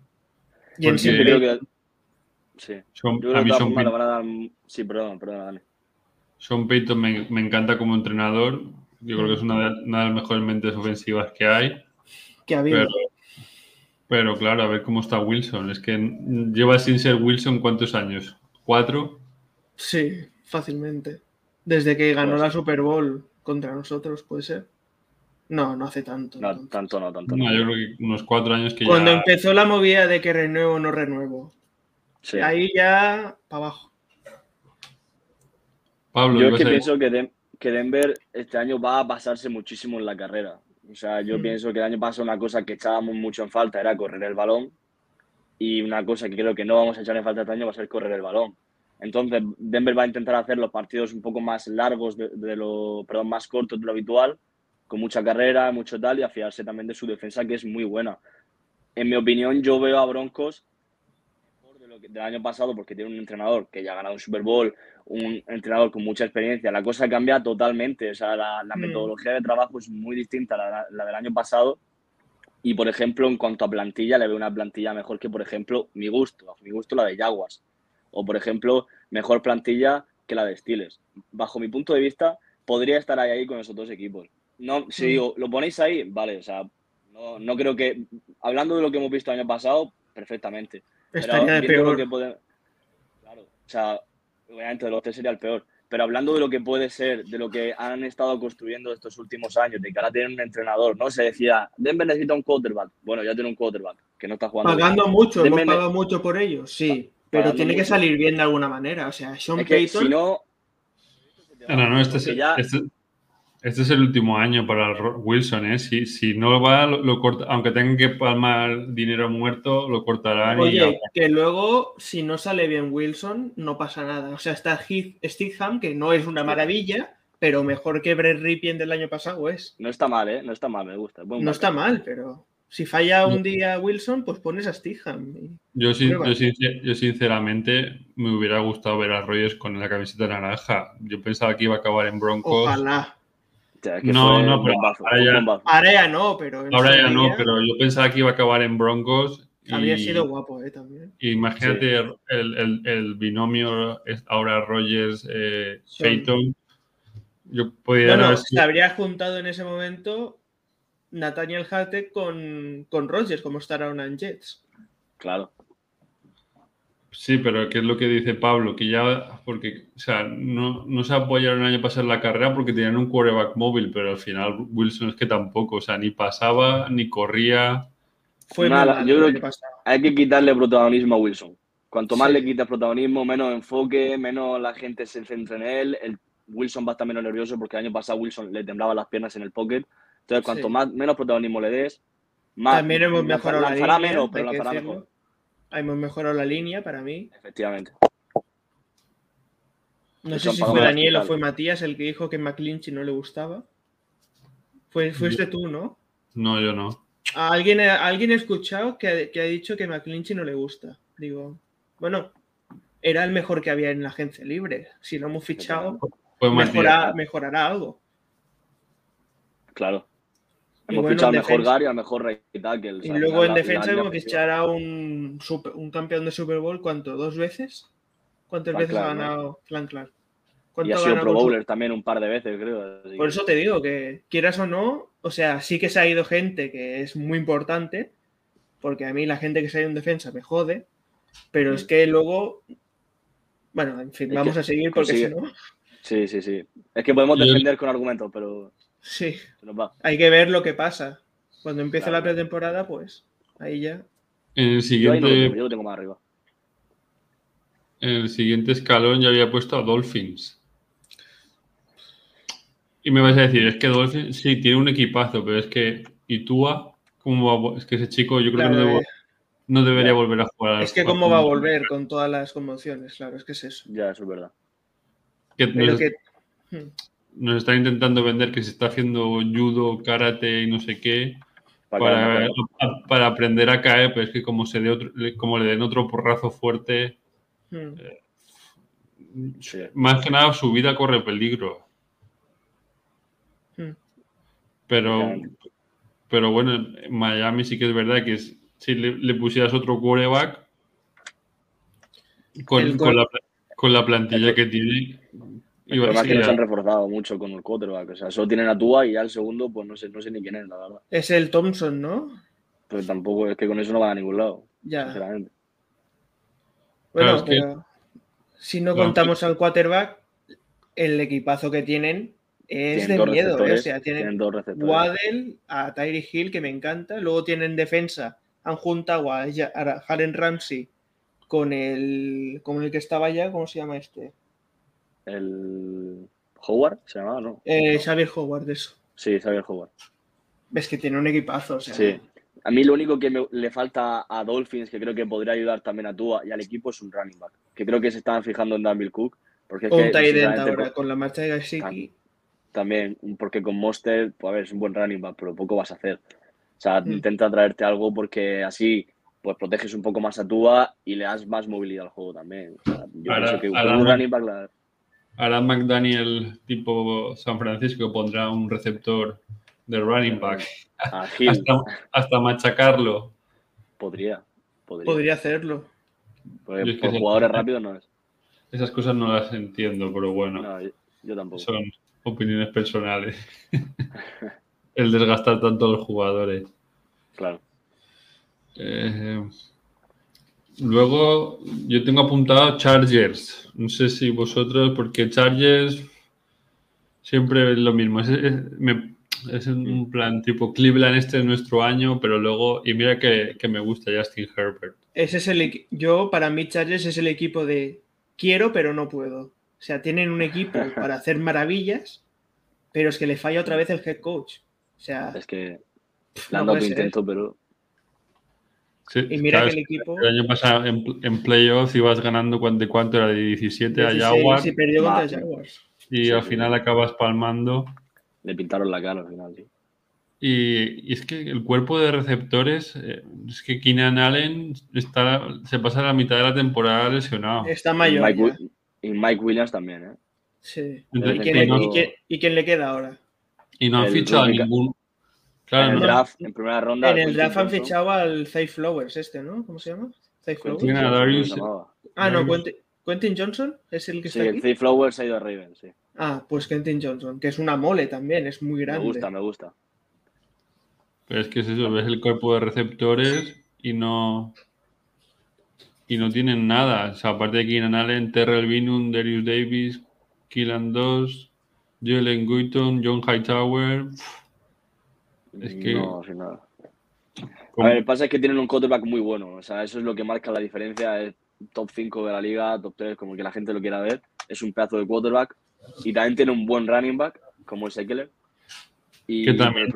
Y en sí, creo que... Sí. a mí Sean Payton... Sí, perdón, perdón, Sean Payton me, me, encanta como entrenador. Yo creo que es una de, una de las mejores mentes ofensivas que hay. Que ha habido. Pero, claro, a ver cómo está Wilson. Es que lleva sin ser Wilson cuántos años? ¿Cuatro? Sí, fácilmente. Desde que ganó pues la Super Bowl contra nosotros, puede ser. No, no hace tanto. No, tanto no, tanto no. yo creo que unos cuatro años que Cuando empezó la movida de que renuevo o no renuevo. Sí. Ahí ya para abajo. Pablo, yo es que pienso que, que Denver este año va a pasarse muchísimo en la carrera. O sea, yo mm. pienso que el año pasado una cosa que echábamos mucho en falta era correr el balón. Y una cosa que creo que no vamos a echar en falta este año va a ser correr el balón. Entonces, Denver va a intentar hacer los partidos un poco más largos, de, lo, perdón, más cortos de lo habitual, con mucha carrera, mucho tal, y afiarse también de su defensa, que es muy buena. En mi opinión, yo veo a Broncos mejor de lo que, del año pasado, porque tiene un entrenador que ya ha ganado un Super Bowl, un entrenador con mucha experiencia. La cosa cambia totalmente. O sea, la, mm. metodología de trabajo es muy distinta a la, del año pasado. Y, por ejemplo, en cuanto a plantilla, le veo una plantilla mejor que, por ejemplo, mi gusto. A mi gusto, la de Jaguars o, por ejemplo, mejor plantilla que la de Steelers. Bajo mi punto de vista, podría estar ahí, ahí con esos dos equipos. No, si mm. digo, lo ponéis ahí, vale, o sea, no, no, creo que, hablando de lo que hemos visto el año pasado, perfectamente. Estaría de peor. claro, o sea, obviamente de los tres sería el peor. Pero hablando de lo que puede ser, de lo que han estado construyendo estos últimos años, de que ahora tienen un entrenador, ¿no? Se decía, Denver necesita un quarterback. Bueno, ya tiene un quarterback, que no está jugando. Pagando mucho, hemos pagado mucho por ellos, sí. Pero tiene que salir bien de alguna manera. O sea, Sean Payton. Si no. No, no, este es, este, este, es el último año para Wilson, ¿eh? Si, si no va, lo, corta, aunque tengan que palmar dinero muerto, lo cortarán. Oye, que luego, si no sale bien Wilson, no pasa nada. O sea, está Stigham, que no es una maravilla, pero mejor que Brett Ripien del año pasado es. No está mal, ¿eh? No está mal, me gusta. no está mal, pero. Si falla un día Wilson, pues pones a Stiham. Yo, yo, sinceramente me hubiera gustado ver a Rogers con la camiseta naranja. Yo pensaba que iba a acabar en Broncos. Ojalá. no, no, pero ahora ya, no, pero. Ahora ya no, pero yo pensaba que iba a acabar en Broncos. Habría sido guapo, ¿eh? También. Imagínate el, el, binomio ahora Rogers eh, Peyton. Yo podría bueno, se habría juntado en ese momento Nathaniel Hackett con, con Rogers, como estará una en Jets. Claro. Sí, pero ¿qué es lo que dice Pablo? Que ya, porque, o sea, no, no se apoyaron el año pasado en la carrera porque tenían un quarterback móvil, pero al final Wilson es que tampoco, o sea, ni pasaba, ni corría. Fue Nada, yo creo que hay que quitarle protagonismo a Wilson. Cuanto más le quitas protagonismo, menos enfoque, menos la gente se centra en él. El Wilson va a estar menos nervioso porque el año pasado Wilson le temblaban las piernas en el pocket. Entonces, cuanto más, menos protagonismo le des, más. También hemos mejorado la línea. menos, pero lanzará mejor. Hemos mejorado la línea para mí. Efectivamente. No sé si fue Daniel o fue Matías el que dijo que McClinchy no le gustaba. Fue, fuiste tú, ¿no? No, yo no. alguien, alguien he escuchado que, que ha dicho que McClinchy no le gusta. Digo, bueno, era el mejor que había en la agencia libre. Si lo hemos fichado, mejorará algo. Claro. Hemos fichado al mejor Gary, al mejor Ray Tackle. Y luego en defensa hemos fichado a un, un campeón de Super Bowl, ¿cuánto? ¿Dos veces? ¿Cuántas veces ha ganado Flan Clark? Y ha sido Pro Bowler también un par de veces, creo. Por eso te digo que, quieras o no, o sea, sí que se ha ido gente que es muy importante, porque a mí la gente que se ha ido en defensa me jode, pero es mm. que luego, bueno, en fin, vamos a seguir porque si no... Sí, sí, sí. Es que podemos defender con argumentos, pero... Sí. Hay que ver lo que pasa. Cuando empiece la pretemporada, pues ahí ya. En el siguiente. Yo lo, tengo, más arriba. El siguiente escalón ya había puesto a Dolphins. Y me vais a decir, es que Dolphins sí tiene un equipazo, pero es que. ¿Y Tua? ¿Cómo va? Es que ese chico yo creo que no, debería volver a jugar. Es que, ¿cómo va a volver con todas las conmociones? Claro, es que es eso. Ya, eso es verdad. que, hmm. Nos, están intentando vender que se está haciendo judo, karate y no sé qué para, para, aprender a caer, pero es que como, se de otro, como le den otro porrazo fuerte, hmm. eh, más que nada su vida corre peligro. Hmm. Pero, pero bueno, en Miami sí que es verdad que si le, pusieras otro quarterback, con, con, la, plantilla que tiene. Y además que no se han reforzado mucho con el quarterback. O sea, solo tienen a Tua y ya el segundo, pues no sé, no sé ni quién es, la verdad. Es el Thompson, ¿no? Pues tampoco, es que con eso no va a ningún lado. Ya. Sinceramente. Bueno, pero si no contamos al quarterback, el equipazo que tienen es de miedo. ¿eh? O sea, tienen, Waddell, a Tyree Hill, que me encanta. Luego tienen defensa. Han juntado a, a Halen Ramsey con el, con el que estaba ya, ¿cómo se llama este? El Howard, ¿se llamaba, no? Eh, Xavier Howard, eso. Sí, Xavier Howard. Ves que tiene un equipazo, o Sí. A mí lo único que le falta a Dolphins, que creo que podría ayudar también a Tua y al equipo, es un running back. Que creo que se estaban fijando en Danville Cook. Porque es un que, ahora, con la marcha de Gasicki. También, porque con Monster, pues a ver, es un buen running back, pero poco vas a hacer. O sea, mm. intenta traerte algo porque así pues proteges un poco más a Tua y le das más movilidad al juego también. yo ahora, que un running back Ahora McDaniel tipo San Francisco pondrá un receptor de running back. hasta, machacarlo. Podría, podría. hacerlo. Pues, por jugadores rápidos no es. Esas cosas no las entiendo, pero bueno. yo, tampoco. Son opiniones personales. El desgastar tanto a los jugadores. Claro. Eh, Luego yo tengo apuntado Chargers. No sé si vosotros, porque Chargers siempre es lo mismo. Es, un plan tipo Cleveland, este es nuestro año, pero luego, y mira que, me gusta Justin Herbert. Ese es el yo, para mí, Chargers es el equipo de quiero, pero no puedo. O sea, tienen un equipo para hacer maravillas, pero es que le falla otra vez el head coach. O sea, es que le han dado intento, pero y mira que el equipo. El año pasado en, en playoffs ibas ganando de cuánto era de 17 a Jaguars. Y perdió contra Jaguars. Y al final acabas palmando. Le pintaron la cara al final, sí. Y, es que el cuerpo de receptores, eh, es que Keenan Allen está, se pasa la mitad de la temporada lesionado. Está mayor. Y Mike, Williams también, ¿eh? Sí. ¿Y, quién, le queda ahora? Y no han fichado a ningún, en el draft, en primera ronda. En el draft han fichado al Zay Flowers, este, ¿no? ¿Cómo se llama? Zay Flowers. Ah, no, Quentin, Johnson es el que está. Sí, Zay Flowers ha ido a Raven, sí. Ah, pues Quentin Johnson, que es una mole también, es muy grande. Me gusta, me gusta. Pero es que es eso, ves el cuerpo de receptores y no. Y no tienen nada. O sea, aparte de Keenan Allen, Terrell Binum, Darius Davis, Killan 2, Jalen Guyton, John Hightower. Es que. No, sin nada. A ver, pasa es que tienen un quarterback muy bueno. O sea, eso es lo que marca la diferencia. Es top 5 de la liga, top 3, como que la gente lo quiera ver. Es un pedazo de quarterback. Y también tiene un buen running back, como es Eckler. Y que también,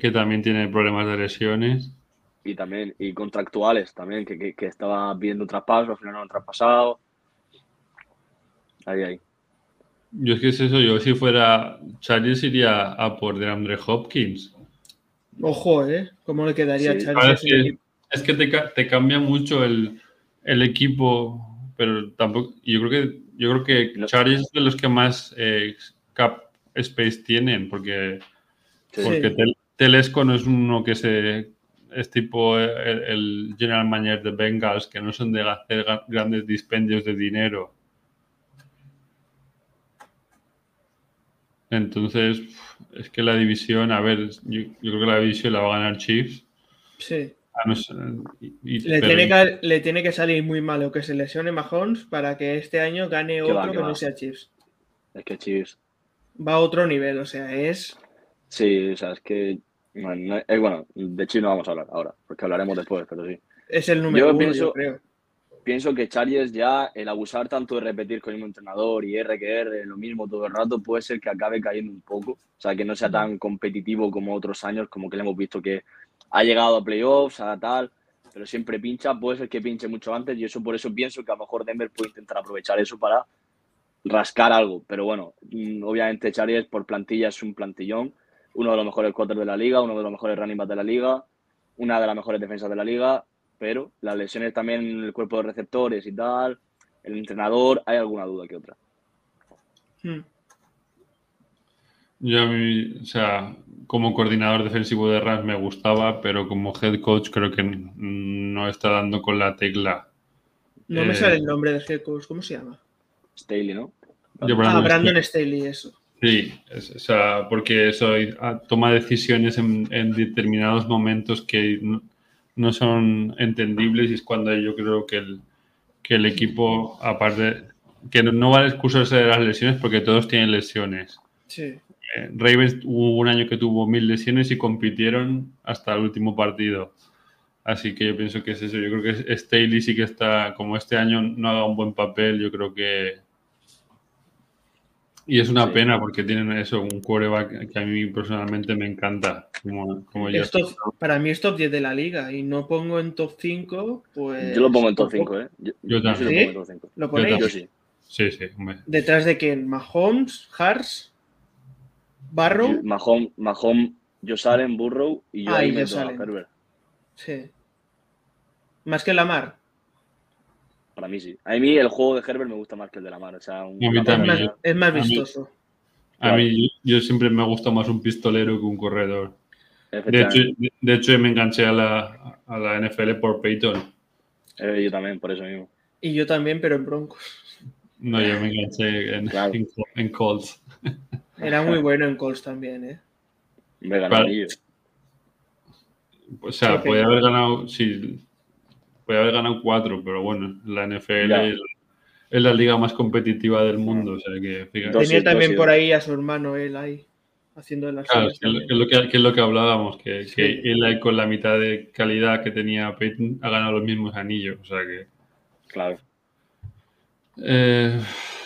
que, también tiene problemas de lesiones. Y también, y contractuales también, que, que, estaba viendo traspasos, al final no han traspasado. Ahí, ahí. Yo es que es eso, yo si fuera Chargers iría a por de Andre Hopkins. Ojo, ¿eh? ¿Cómo le quedaría a Chargers? Es que, te, cambia mucho el, equipo, pero tampoco. Yo creo que yo creo que Chargers es de los que más eh, cap space tienen, porque, porque Telesco no es uno que se es tipo el, el, general manager de Bengals, que no son de hacer grandes dispendios de dinero. Entonces, es que la división, a ver, yo, creo que la división la va a ganar Chiefs. Sí. le, tiene que, le, tiene que, salir muy malo que se lesione Mahomes para que este año gane otro que, no sea Chiefs. Es que Chiefs. Va a otro nivel, o sea, es. Sí, o sea, es que. Bueno, bueno de Chiefs no vamos a hablar ahora, porque hablaremos después, pero sí. Es el número yo uno, yo creo pienso que Chargers ya, el abusar tanto de repetir con el mismo entrenador y R que R, lo mismo todo el rato, puede ser que acabe cayendo un poco. O sea, que no sea tan competitivo como otros años, como que le hemos visto que ha llegado a playoffs, a tal, pero siempre pincha. Puede ser que pinche mucho antes y eso por eso pienso que a lo mejor Denver puede intentar aprovechar eso para rascar algo. Pero bueno, mm, obviamente Chargers por plantilla es un plantillón, uno de los mejores quarters de la liga, uno de los mejores running backs de la liga, una de las mejores defensas de la liga, pero las lesiones también en el cuerpo de receptores y tal, el entrenador, hay alguna duda que otra. Hmm. Yo a mí, o sea, como coordinador defensivo de Rams me gustaba, pero como head coach creo que no está dando con la tecla. No me sale el eh, nombre de head coach, ¿cómo se llama? Staley, ¿no? ah, Brandon Staley, eso. Sí, o sea, porque eso ah, toma decisiones en, determinados momentos que no, son entendibles y es cuando yo creo que el, que el equipo, aparte, que no, no vale excusarse de las lesiones porque todos tienen lesiones. Sí. Eh, Ravens hubo un año que tuvo mil lesiones y compitieron hasta el último partido. Así que yo pienso que es eso. Yo creo que Staley sí que está, como este año no haga un buen papel, yo creo que. Y es una pena porque tienen eso, un quarterback que a mí personalmente me encanta. Como, para mí es top 10 de la liga y no pongo en top 5, pues. Yo lo pongo en top 5, ¿eh? Yo, también. ¿Lo ponéis? Yo sí. Sí, sí. ¿Detrás de quién? ¿Mahomes? ¿Hars? Barrow. Mahomes, Mahomes Josalen, Burrow y yo ah, ahí meto a Herbert. Sí. ¿Más que Lamar? Para mí sí. A mí el juego de Herbert me gusta más que el de Lamar. O sea, un, es, más, vistoso. A mí, yo siempre me gusta más un pistolero que un corredor. De hecho, de hecho, me enganché a la, a la NFL por Peyton. Eh, yo también, por eso mismo. Y yo también, pero en Broncos. No, yo me enganché en, en Colts. Era muy bueno en Colts también, ¿eh? Me ganó O sea, podía haber ganado, sí, podía haber ganado cuatro, pero bueno, la NFL es, la liga más competitiva del mundo. O sea que, Tenía también por ahí a su hermano él ahí, haciendo las claro, que, es lo que, es lo que hablábamos, que, él ahí con la mitad de calidad que tenía Peyton ha ganado los mismos anillos. O sea que. Claro. Eh,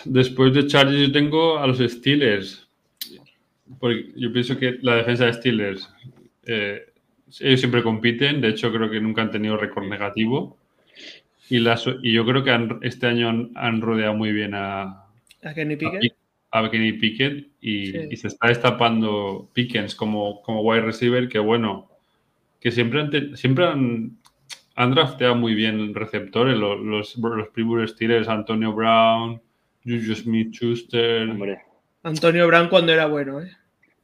después de Chargers yo tengo a los Steelers. Porque yo pienso que la defensa de Steelers, eh, ellos siempre compiten, de hecho creo que nunca han tenido récord negativo. Y, y yo creo que este año han, rodeado muy bien a, ¿A Kenny Pickett. A, Kenny Pickett y, se está destapando Pickens como, como wide receiver, que bueno, que siempre han, siempre han, han drafteado muy bien receptores, los, los, los primeros Steelers, Antonio Brown, Juju Smith-Schuster. Antonio Brown cuando era bueno, ¿eh?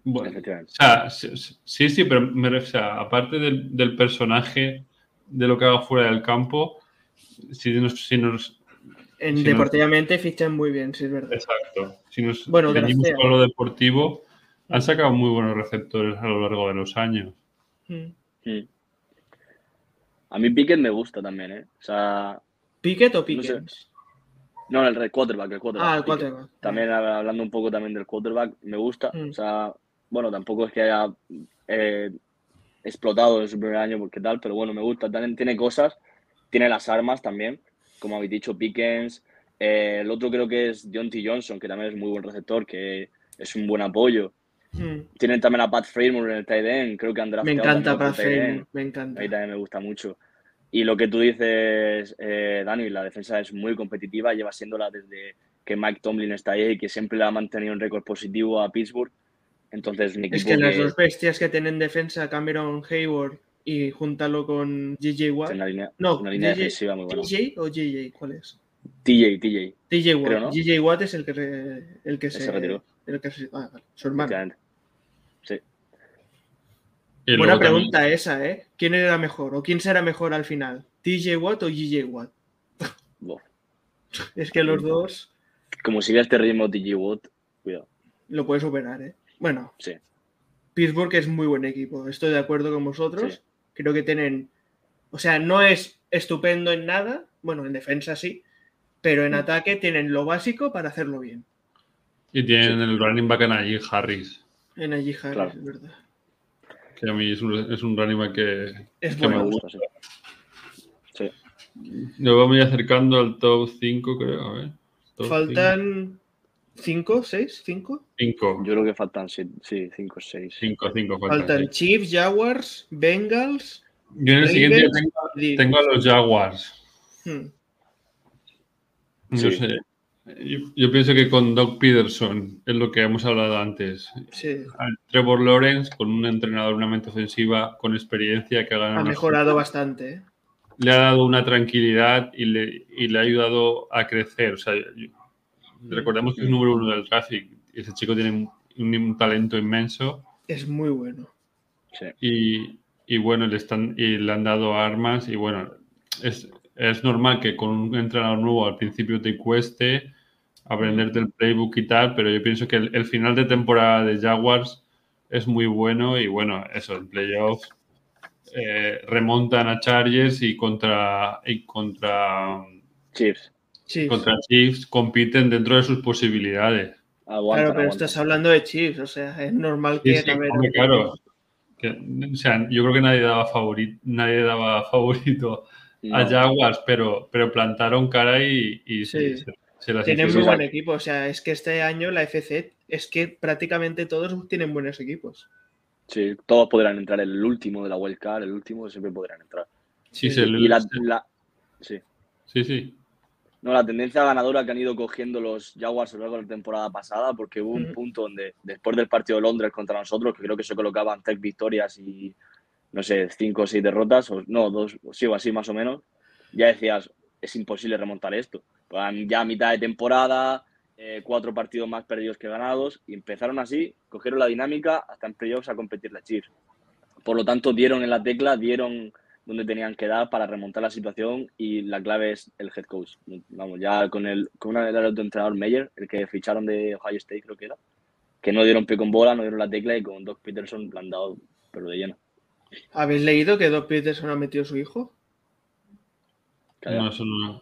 Bueno, o sea, sí, sí, pero me, o sea, aparte del, personaje, de lo que haga fuera del campo, si nos... Si nos en deportivamente fichan muy bien, sí es verdad. Exacto. Si nos bueno, venimos con lo deportivo, han sacado muy buenos receptores a lo largo de los años. Mm. Mm. A mí Pickett me gusta también, ¿eh? O sea... ¿Pickett o Pickett? No, el quarterback, el quarterback. Ah, el quarterback. También hablando un poco también del quarterback, me gusta. Mm. O sea, bueno, tampoco es que haya eh, explotado en su primer año porque tal, pero bueno, me gusta. También tiene cosas, tiene las armas también, como habéis dicho, Pickens. Eh, el otro creo que es Deontay Johnson, que también es muy buen receptor, que es un buen apoyo. Mm. Tienen también a Pat Fremont en el tight end, creo que András. Me encanta Pat Fremont, me encanta. Ahí también me gusta mucho. Y lo que tú dices, eh, Dani, la defensa es muy competitiva, lleva siéndola desde que Mike Tomlin está ahí y que siempre le ha mantenido un récord positivo a Pittsburgh. Entonces, Es que, las dos bestias que tienen defensa, Cameron Hayward y júntalo con GJ Watt. Una línea, no, una línea defensiva muy buena. ¿TJ o GJ? ¿Cuál es? TJ, TJ. TJ Watt. GJ Watt es el que, el que se, retiró. El que se, ah, vale. Su hermano. Sí. Buena pregunta esa, ¿eh? ¿Quién era mejor o quién será mejor al final? ¿TJ Watt o GJ Watt? es que los dos. Como si este ritmo TJ Watt, cuidado. Lo puedes superar, ¿eh? Bueno, sí. Pittsburgh es muy buen equipo. Estoy de acuerdo con vosotros. Creo que tienen. O sea, no es estupendo en nada. Bueno, en defensa sí. Pero en mm. ataque tienen lo básico para hacerlo bien. Y tienen el running back en allí Harris. En allí Harris, es verdad que a mí es un, es un running que, es que me gusta. Sí. Nos vamos acercando al top 5, creo. A ver. Faltan 5, 6, 5. 5. Yo creo que faltan 5, 6. 5, 5. Faltan Chiefs, Jaguars, Bengals. Yo en el siguiente tengo, tengo, a los Jaguars. Hmm. No sé. Yo, pienso que con Doc Peterson es lo que hemos hablado antes. Trevor Lawrence, con un entrenador, una mente ofensiva, con experiencia que ha ganado. Ha mejorado bastante. ¿eh? Le ha dado una tranquilidad y le, le ha ayudado a crecer. O sea, recordemos que es número uno del traffic. Ese chico tiene un, talento inmenso. Es muy bueno. Y, y, bueno, le, están, y le han dado armas y bueno, es, es normal que con un entrenador nuevo al principio te cueste aprenderte el playbook y tal, pero yo pienso que el, final de temporada de Jaguars es muy bueno y bueno, eso, en playoffs eh, remontan a Chargers y contra, y contra Chiefs. Contra Chiefs compiten dentro de sus posibilidades. claro, pero estás hablando de Chiefs, o sea, es normal que... Sí, claro. o sea, yo creo que nadie daba favorito, nadie daba favorito a Jaguars, pero, pero plantaron cara y, y se, Tienen muy buen equipo, o sea, es que este año la FC es que prácticamente todos tienen buenos equipos. Sí, todos podrán entrar, el último de la Wild Card, el último siempre podrán entrar. Sí, sí. Y la, sí. Sí, sí. No, la tendencia ganadora que han ido cogiendo los Jaguars a lo largo de la temporada pasada, porque hubo un punto donde, después del partido de Londres contra nosotros, que creo que se colocaban tres victorias y no sé, cinco o seis derrotas, o no, dos, sí o así más o menos, ya decías, es imposible remontar esto. Ya a mitad de temporada, eh, cuatro partidos más perdidos que ganados, y empezaron así, cogieron la dinámica hasta en playoffs a competir la Chiefs. Por lo tanto, dieron en la tecla, dieron donde tenían que dar para remontar la situación y la clave es el head coach. Vamos, ya con el con una, el entrenador Meyer, el que ficharon de Ohio State creo que era, que no dieron pie con bola, no dieron la tecla y con Doc Peterson lo han dado pero de lleno. ¿Habéis leído que Doc Peterson ha metido a su hijo? No, eso no.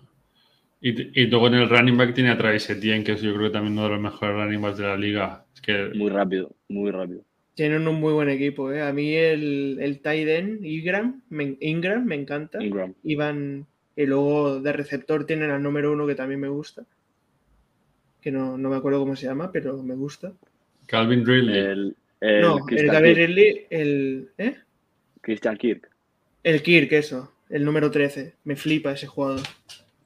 Y, luego en el running back tiene a Travis Etienne, que es yo creo que también uno de los mejores running backs de la liga. Es que... Muy rápido, muy rápido. Tienen un muy buen equipo, ¿eh? A mí el, el tight Ingram, me, Ingram me encanta. Ingram. Iban, y luego de receptor tienen al número uno que también me gusta. Que no, no me acuerdo cómo se llama, pero me gusta. Calvin Ridley. no, el Calvin Ridley, el... ¿eh? Christian Kirk. El Kirk, eso, el número 13. Me flipa ese jugador.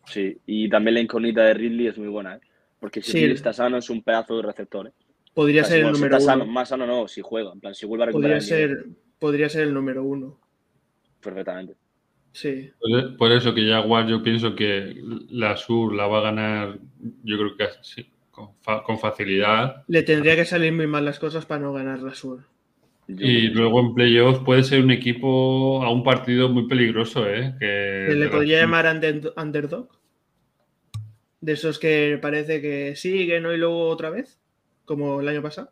Sí, y también la incógnita de Ridley es muy buena, ¿eh? Porque si está sano es un pedazo de receptor. ¿eh? Podría ser el número uno. más sano no, si juega. En plan, si vuelve a recuperar. Podría, ser, podría ser el número uno. Perfectamente. Sí. Por, eso que Jaguar yo pienso que la Sur la va a ganar, yo creo que sí, con, con facilidad. Le tendría que salir muy mal las cosas para no ganar la Sur y luego en playoffs puede ser un equipo a un partido muy peligroso, ¿eh? Que ¿Se le podría llamar underdog? De esos que parece que siguen ¿no? y luego otra vez, como el año pasado.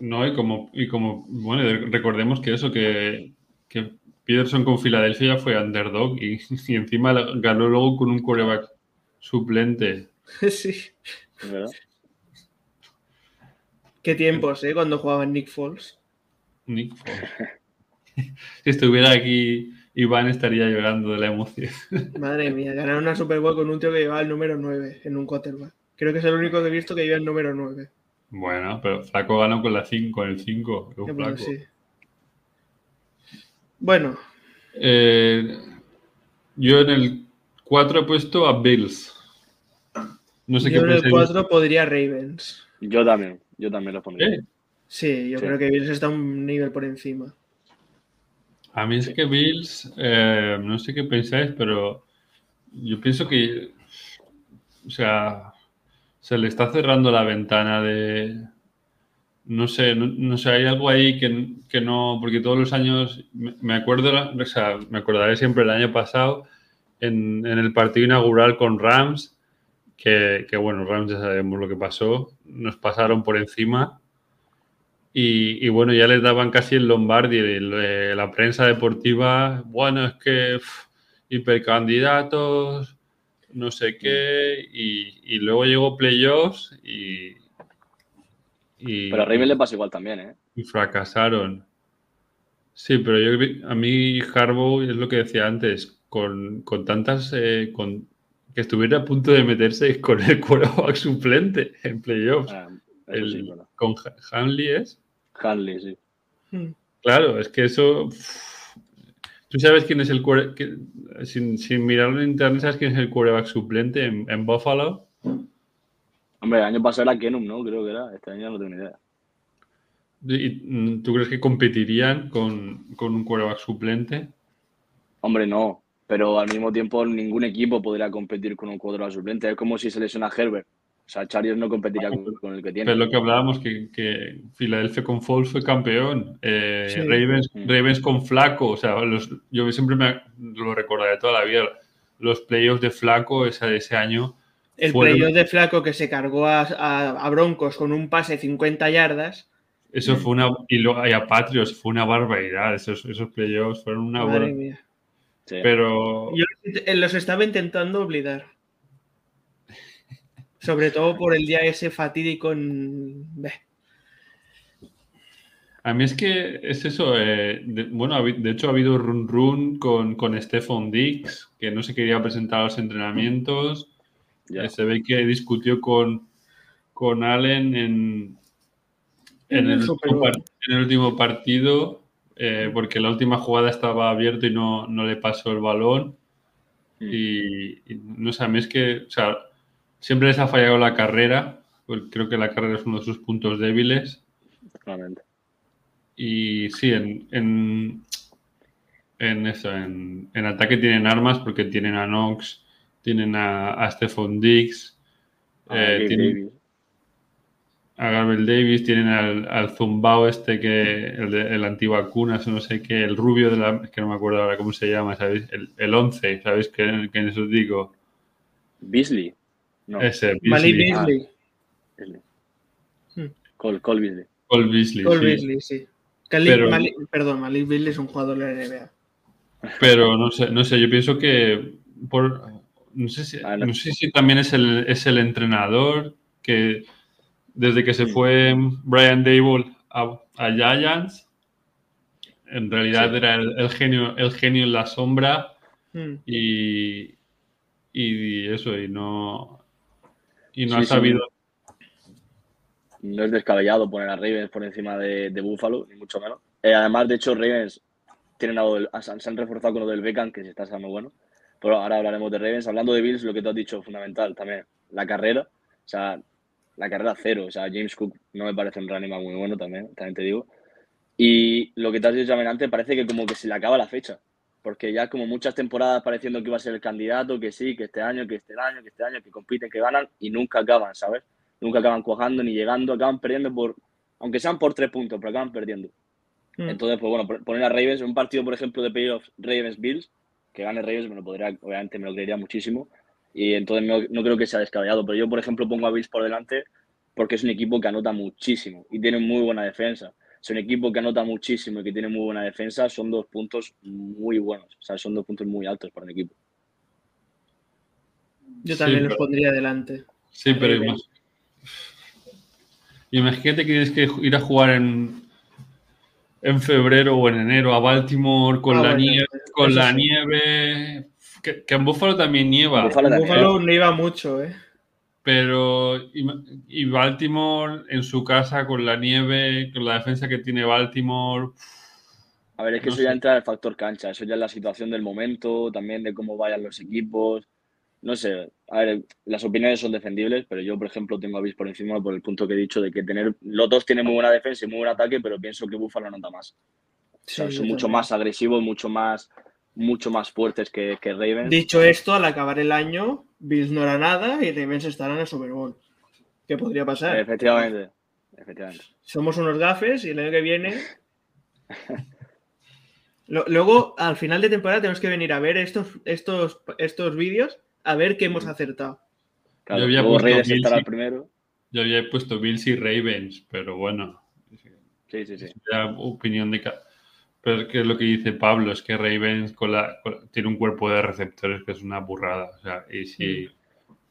No, y como, y como bueno, recordemos que eso, que, que Peterson con Filadelfia fue underdog y, y, encima ganó luego con un quarterback suplente. sí. Qué tiempos, ¿eh? Cuando jugaban Nick Foles. Nick si estuviera aquí, Iván estaría llorando de la emoción. Madre mía, ganar una Super Bowl con un tío que llevaba el número 9 en un quarterback. Creo que es el único que he visto que lleva el número 9. Bueno, pero Flaco ganó con la 5, en el 5. Bueno. Eh, yo en el 4 he puesto a Bills. No sé yo en el 4 podría Ravens. Yo también, yo también lo pondría. Sí, yo creo que Bills está un nivel por encima. A mí es que Bills, eh, no sé qué pensáis, pero yo pienso que, o sea, se le está cerrando la ventana de, no sé, no, sé, hay algo ahí que, no, porque todos los años, me, acuerdo, o sea, me acordaré siempre el año pasado, en, el partido inaugural con Rams, que, que, bueno, Rams ya sabemos lo que pasó, nos pasaron por encima y, bueno, ya les daban casi el Lombardi, la prensa deportiva, bueno, es que hipercandidatos, no sé qué, y, luego llegó playoffs y, y... Pero a River le pasa igual también, ¿eh? Y fracasaron. Sí, pero yo a mí Harbaugh es lo que decía antes, con, tantas... Eh, con, que estuviera a punto de meterse con el quarterback suplente en playoffs. Ah, con Hanley es. Hanley, sí. Hmm. Claro, es que eso. ¿Tú sabes quién es el sin, sin mirarlo en internet, ¿sabes quién es el quarterback suplente en, Buffalo? Hombre, el año pasado era Kenum, ¿no? Creo que era. Este año no tengo ni idea. ¿Y ¿Tú crees que competirían con, con un quarterback suplente? Hombre, no. Pero al mismo tiempo ningún equipo podría competir con un quarterback suplente. Es como si se lesiona Herbert. O sea, Chargers no competiría con, el que tiene. Pero lo que hablábamos, que, que Filadelfia con Foles fue campeón. Eh, Ravens, mm. Ravens, con Flaco. O sea, yo siempre me lo recordaré toda la vida. Los playoffs de Flaco ese, ese año. El playoff de Flaco que se cargó a, a, Broncos con un pase 50 yardas. Eso fue una. Y, lo, a Patriots fue una barbaridad. Esos, esos playoffs fueron una. Madre mía. Pero. Yo los estaba intentando olvidar. Sobre todo por el día ese fatídico en... A mí es que es eso. Eh, bueno, de hecho ha habido run run con, con Stefan Dix, que no se quería presentar a los entrenamientos. Ya. Se ve que discutió con, con Allen en, en, el, último, partido, eh, porque la última jugada estaba abierta y no, no le pasó el balón. Mm. Y, no sé, a mí es que, o sea, Siempre les ha fallado la carrera. Pues creo que la carrera es uno de sus puntos débiles. Claramente. Y sí, en, en, eso, en, ataque tienen armas porque tienen a Knox, tienen a, a Stephon Diggs, eh, tienen a Gabriel Davis, tienen al, al Zumbao este que el, de, el antivacunas, no sé qué, el rubio de la, que no me acuerdo ahora cómo se llama, ¿sabéis? El, el 11, ¿sabéis qué, en eso digo? Beasley. No. Ese, Malik Beasley. Hmm. Cole, Cole Beasley. Cole Beasley. Cole sí. Beasley, sí. Pero, Malik, perdón, Malik Beasley es un jugador de la NBA. Pero no sé, no sé, yo pienso que por, no, sé si, ah, no. sé si también es el, es el entrenador que desde que se fue Brian Dable a, a Giants, en realidad sí. era el, el, genio, el genio en la sombra mm. y, y eso, y no, y no sí, ha sabido. No es descabellado poner a Ravens por encima de, de Buffalo, ni mucho menos. Eh, además, de hecho, Ravens tienen algo del, se han reforzado con lo del Beckham, que se está haciendo bueno. Pero ahora hablaremos de Ravens. Hablando de Bills, lo que tú has dicho fundamental también, la carrera. O sea, la carrera cero. O sea, James Cook no me parece un running muy bueno también, también te digo. Y lo que te has dicho también antes, parece que como que se le acaba la fecha. Porque ya como muchas temporadas pareciendo que iba a ser el candidato, que sí, que este año, que este año, que este año, que compiten, que ganan y nunca acaban, ¿sabes? Nunca acaban cuajando ni llegando, acaban perdiendo por, aunque sean por tres puntos, pero acaban perdiendo. Mm. Entonces, pues bueno, poner a Ravens en un partido, por ejemplo, de playoffs Ravens-Bills, que gane Ravens, me lo podría, obviamente me lo creería muchísimo. Y entonces no, no creo que sea descabellado, pero yo, por ejemplo, pongo a Bills por delante porque es un equipo que anota muchísimo y tiene muy buena defensa es un equipo que anota muchísimo y que tiene muy buena defensa, son dos puntos muy buenos. O sea, son dos puntos muy altos para un equipo. Yo también sí, los pero, pondría adelante. Sí, pero imag... imagínate que tienes que ir a jugar en, en febrero o en enero a Baltimore con ah, la bueno, nieve, con la sí. nieve. Que, que, en Buffalo también nieva. Buffalo, en Buffalo nieva mucho, ¿eh? Pero y Baltimore en su casa con la nieve, con la defensa que tiene Baltimore. A ver, es que no eso sé. ya entra el factor cancha, eso ya es la situación del momento, también de cómo vayan los equipos. No sé, a ver, las opiniones son defendibles, pero yo, por ejemplo, tengo a Bills por encima por el punto que he dicho de que tener los dos tienen muy buena defensa y muy buen ataque, pero pienso que Buffalo nota más. Sí, o sea, son mucho también. más agresivos, mucho más mucho más fuertes que, que, Ravens. Dicho esto, al acabar el año, Bills no era nada y Ravens estará en el Super Bowl. ¿Qué podría pasar? Efectivamente. Efectivamente. Somos unos gafes y el año que viene. Luego, al final de temporada, tenemos que venir a ver estos, estos, estos vídeos a ver qué hemos acertado. Claro, yo había puesto Bills y, primero. Yo había puesto Bills y Ravens, pero bueno. Sí, sí, sí. La opinión de cada pero es que lo que dice Pablo es que Ravens con la, con, tiene un cuerpo de receptores que es una burrada. O sea, y si,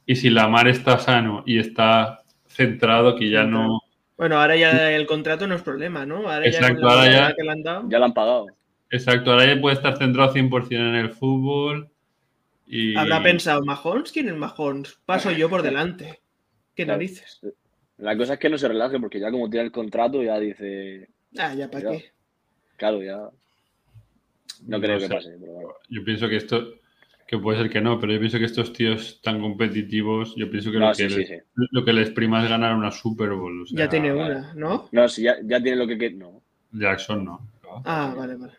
y si Lamar está sano y está centrado, que ya no. Bueno, ahora ya el contrato no es problema, ¿no? Ahora Exacto, ya, ahora ya, que le han dado. ya lo han pagado. Exacto, ahora ya puede estar centrado 100% en el fútbol. Y... Habrá pensado, ¿Mahomes? ¿Quién es Mahomes? Paso yo por delante. ¿Qué narices? La cosa es que no se relaje porque ya como tiene el contrato ya dice... Ah, ya para qué claro, ya. No creo no que pase. Pero Yo pienso que esto, que puede ser que no, pero yo pienso que estos tíos tan competitivos, yo pienso que, lo, que les, lo, que les, prima es ganar una Super Bowl. ya tiene una, ¿no? No, si ya, ya tiene lo que... No. Jackson no. Ah, vale, vale.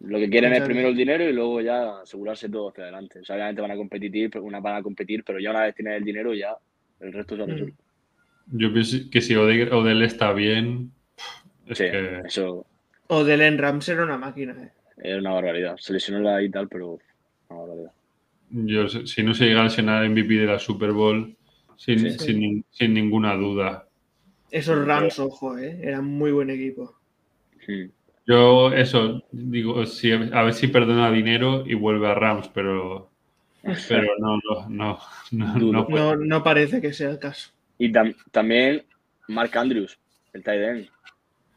Lo que quieren es primero el dinero y luego ya asegurarse todo hacia adelante. O sea, obviamente van a competir, una van a competir, pero ya una vez tienen el dinero ya el resto se resuelve. Mm. Yo pienso que si Odell está bien, es sí, que... eso... Odell en Rams era una máquina, eh. Era una barbaridad. Se lesionó la y tal, pero una barbaridad. Yo, si no se llega a lesionar MVP de la Super Bowl, sin, sin, sin ninguna duda. Esos Rams, ojo, ¿eh? eran muy buen equipo. Yo, eso, digo, si, a ver si perdona dinero y vuelve a Rams, pero, pero no, no, no, no, no, parece que sea el caso. Y también Mark Andrews, el tight end.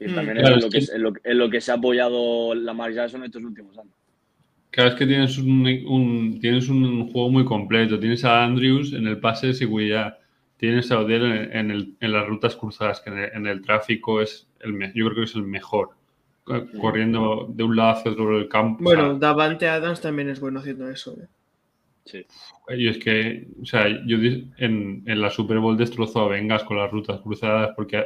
Y mm. también es, lo que, en lo, que se ha apoyado la Mark Jackson estos últimos años. Claro, es que tienes un, tienes un juego muy completo. Tienes a Andrews en el pase de seguridad. Tienes a Odell en, el, en las rutas cruzadas, que en el, tráfico es el yo creo que es el mejor. Corriendo de un lado hacia otro del campo. Bueno, Davante Adams también es bueno haciendo eso. ¿eh? Sí. Y es que, o sea, yo en, en la Super Bowl destrozó a Vengas con las rutas cruzadas porque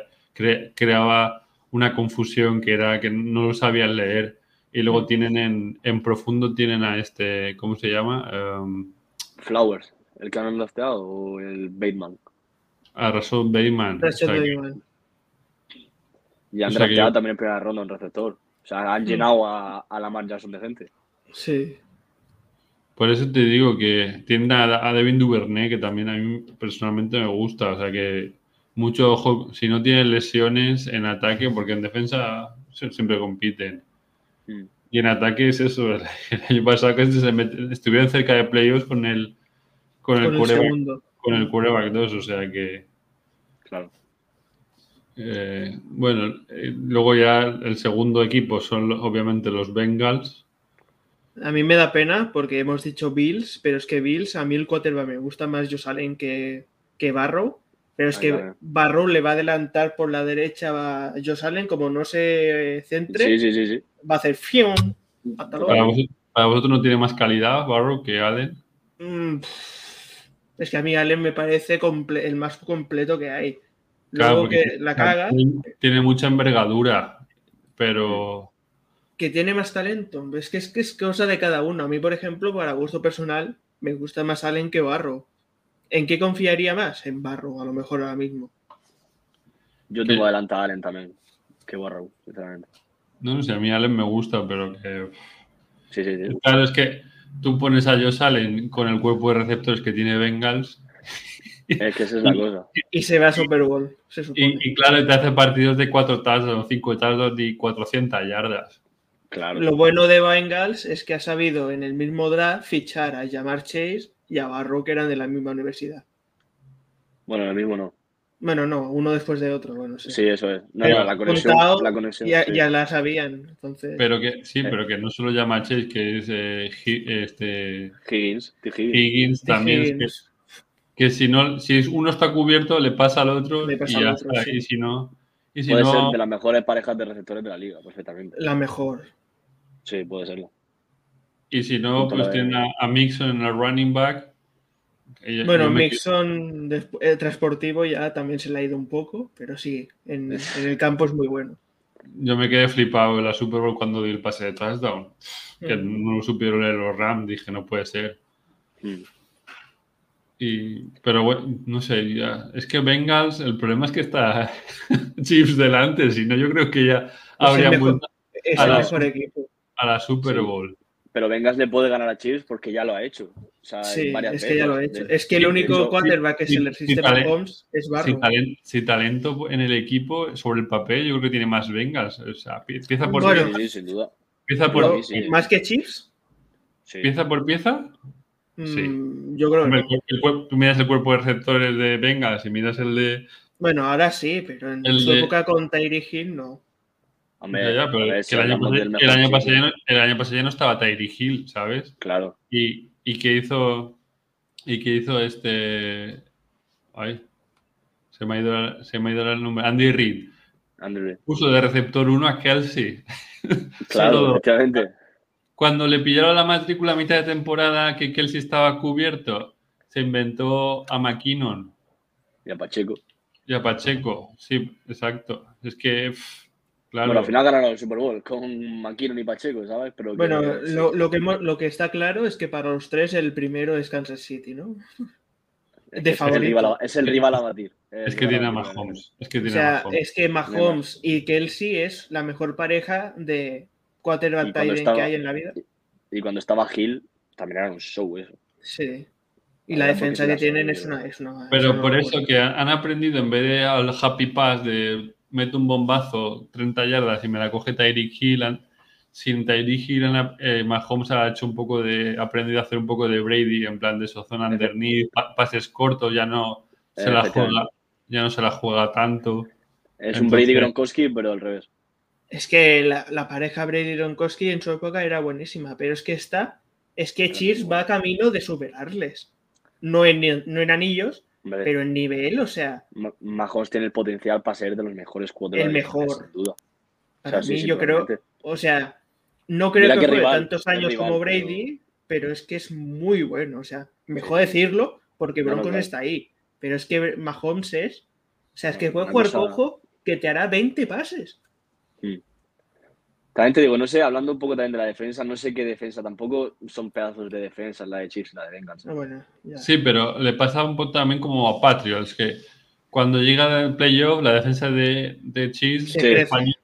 creaba una confusión que era que no lo sabían leer. Y luego mm. tienen en, en profundo tienen a este, ¿cómo se llama? Um, Flowers, el que han drafteado o el Bateman. A Russell Bateman. Y han o también en primera ronda un receptor. O sea, han mm. llenado a, a la Mar Jackson de gente. Sí. Por eso te digo que tiene a, Devin Duvernay, que también a mí personalmente me gusta. O sea que mucho ojo, si no tiene lesiones en ataque, porque en defensa siempre compiten. Mm. Y en ataque es eso. El, año pasado que se estuvieron cerca de playoffs con el con, el, con el quarterback 2, o sea que. Claro. Eh, bueno, eh, luego ya el segundo equipo son obviamente los Bengals. A mí me da pena porque hemos dicho Bills, pero es que Bills, a mí el quarterback me gusta más Josh Allen que, que Barrow. Pero es que Barrow le va a adelantar por la derecha a Josh Allen, como no se centre, sí, sí, sí, va a hacer fium. Para vosotros, no tiene más calidad Barrow que Allen. Mm, es que a mí Allen me parece el más completo que hay. Luego que la caga. Tiene mucha envergadura, pero. Que tiene más talento. Es que, es que es cosa de cada uno. A mí, por ejemplo, para gusto personal, me gusta más Allen que Barro. ¿En qué confiaría más? En Barro, a lo mejor ahora mismo. Yo tengo adelantado a Allen también, que Barro, sinceramente. No, no sé, a mí Allen me gusta, pero que. Sí, sí, sí. Claro, es que tú pones a Josh Allen con el cuerpo de receptores que tiene Bengals. Es que esa es la cosa. Y se ve a Super Bowl, se supone. Y, claro, te hace partidos de 4 touchdowns, 5 touchdowns y 400 yardas. Claro. Lo bueno de Bengals es que ha sabido en el mismo draft fichar a Jamar Chase y a Barro, que eran de la misma universidad. Bueno, el mismo no. Bueno, no, uno después de otro. Bueno, sí. sí eso es. No, no, la conexión, la conexión ya, ya, la sabían. Entonces... Pero que sí, pero que no solo llama Chase, que es eh, este Higgins, Higgins, Higgins también. Higgins. Que, que, si no, si uno está cubierto, le pasa al otro y ya está. Sí. Y si no. Y si puede no... ser de las mejores parejas de receptores de la liga, perfectamente. La mejor. Sí, puede serlo. Y si no, pues tiene a, a Mixon en el running back bueno, Mixon eh, transportivo ya también se le ha ido un poco, pero sí, en, el campo es muy bueno. Yo me quedé flipado en la Super Bowl cuando di el pase de touchdown. Que mm. no lo supieron leer los Rams, dije, no puede ser. Mm. Y, pero bueno, no sé, ya. es que Bengals, el problema es que está Chiefs delante, si no, yo creo que ya habría es el mejor equipo. a la Super Bowl pero Vengas le puede ganar a Chiefs porque ya lo ha hecho. sí, es que ya lo ha hecho. es que el único quarterback que se le resiste a Holmes es Barro. Si, talento en el equipo, sobre el papel, yo creo que tiene más Vengas. O sea, pieza por bueno, sí, sin duda. Pieza por, ¿Más que Chiefs? ¿Pieza por pieza? Mm, sí. Yo creo que tú miras el cuerpo de receptores de Vengas y miras el de. Bueno, ahora sí, pero en su época con Tyree Hill no el, año pasado, ya no, estaba Tyree Hill, ¿sabes? Claro. Y, y que hizo. Y que hizo este. Ay. Se me ha ido, se me ha ido el nombre. Andy Reid. Andy Reid. Puso de receptor 1 a Kelsey. Claro, efectivamente. cuando le pillaron la matrícula a mitad de temporada que Kelsey estaba cubierto, se inventó a McKinnon. Y a Pacheco. Y a Pacheco, sí, exacto. Es que, claro. Bueno, al final ganaron el Super Bowl con McKinnon y Pacheco, ¿sabes? Pero bueno, lo, que, lo que está claro es que para los tres el primero es Kansas City, ¿no? De es, el rival, es el rival a batir. Es que tiene a Mahomes. Es que tiene o sea, es que Mahomes y Kelsey es la mejor pareja de quarterback que hay en la vida. Y cuando estaba Hill, también era un show eso. Sí. Y la defensa que tienen es una, Pero por eso que han aprendido, en vez de al happy pass de meto un bombazo 30 yardas y me la coge Tyreek Hill, sin Tyreek Hill, eh, Mahomes ha hecho un poco de, aprendido a hacer un poco de Brady, en plan de eso, zona underneath, pases cortos, ya no se la juega, ya no se la juega tanto. Es un Brady Gronkowski, pero al revés. Es que la, pareja Brady-Gronkowski en su época era buenísima, pero es que esta, es que Cheers va camino de superarles. No en, no en anillos, pero en nivel, o sea. Mahomes tiene el potencial para ser de los mejores cuatro. El mejor. Sin duda. Para mí, yo creo, o sea, no creo que, que tantos años como Brady, pero... es que es muy bueno, o sea, mejor decirlo porque Broncos está ahí, pero es que Mahomes es, o sea, es que puede jugar cojo que te hará 20 pases. Mm. También te digo, no sé, hablando un poco también de la defensa, no sé qué defensa, tampoco son pedazos de defensa la de Chiefs, la de Bengals. ¿eh? Ah, sí, pero le pasa un poco también como a Patriots, que cuando llega el playoff, la defensa de, de Chiefs, español,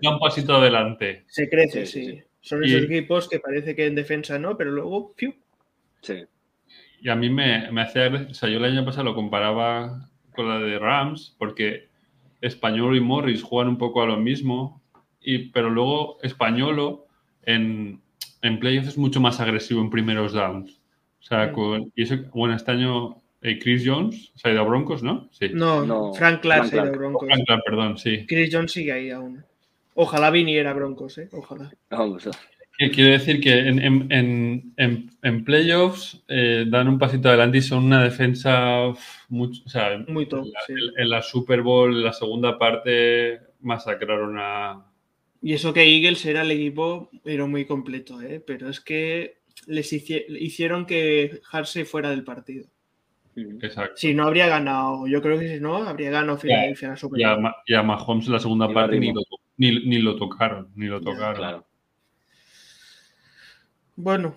da un pasito adelante. Se crece, sí. Son esos equipos que parece que en defensa no, pero luego, ¡fiu! Sí. Y a mí me, me hacía, o sea, yo el año pasado lo comparaba con la de Rams, porque Español y Morris juegan un poco a lo mismo, y, pero luego Españolo en, en playoffs es mucho más agresivo en primeros downs. O sea, con, y eso, bueno, este año eh, Chris Jones se ha ido a Broncos, ¿no? Sí. No, Frank Clark se ha ido a Broncos. Frank Clark, perdón, sí. Chris Jones sigue ahí aún. Ojalá viniera a Broncos, ¿eh? Ojalá. Vamos. Quiero decir que en, en, en, en playoffs eh, dan un pasito adelante y son una defensa muy, o sea, muy top. En la, Super Bowl, la segunda parte, masacraron a. Y eso que Eagles era el equipo, era muy completo, ¿eh? pero es que les hicieron que Harsey fuera del partido. Exacto. Si no habría ganado, yo creo que si no, habría ganado Philadelphia la Super Bowl. Y a, Mahomes en la segunda parte ni lo, ni, lo, tocaron, ni lo tocaron. claro. Bueno.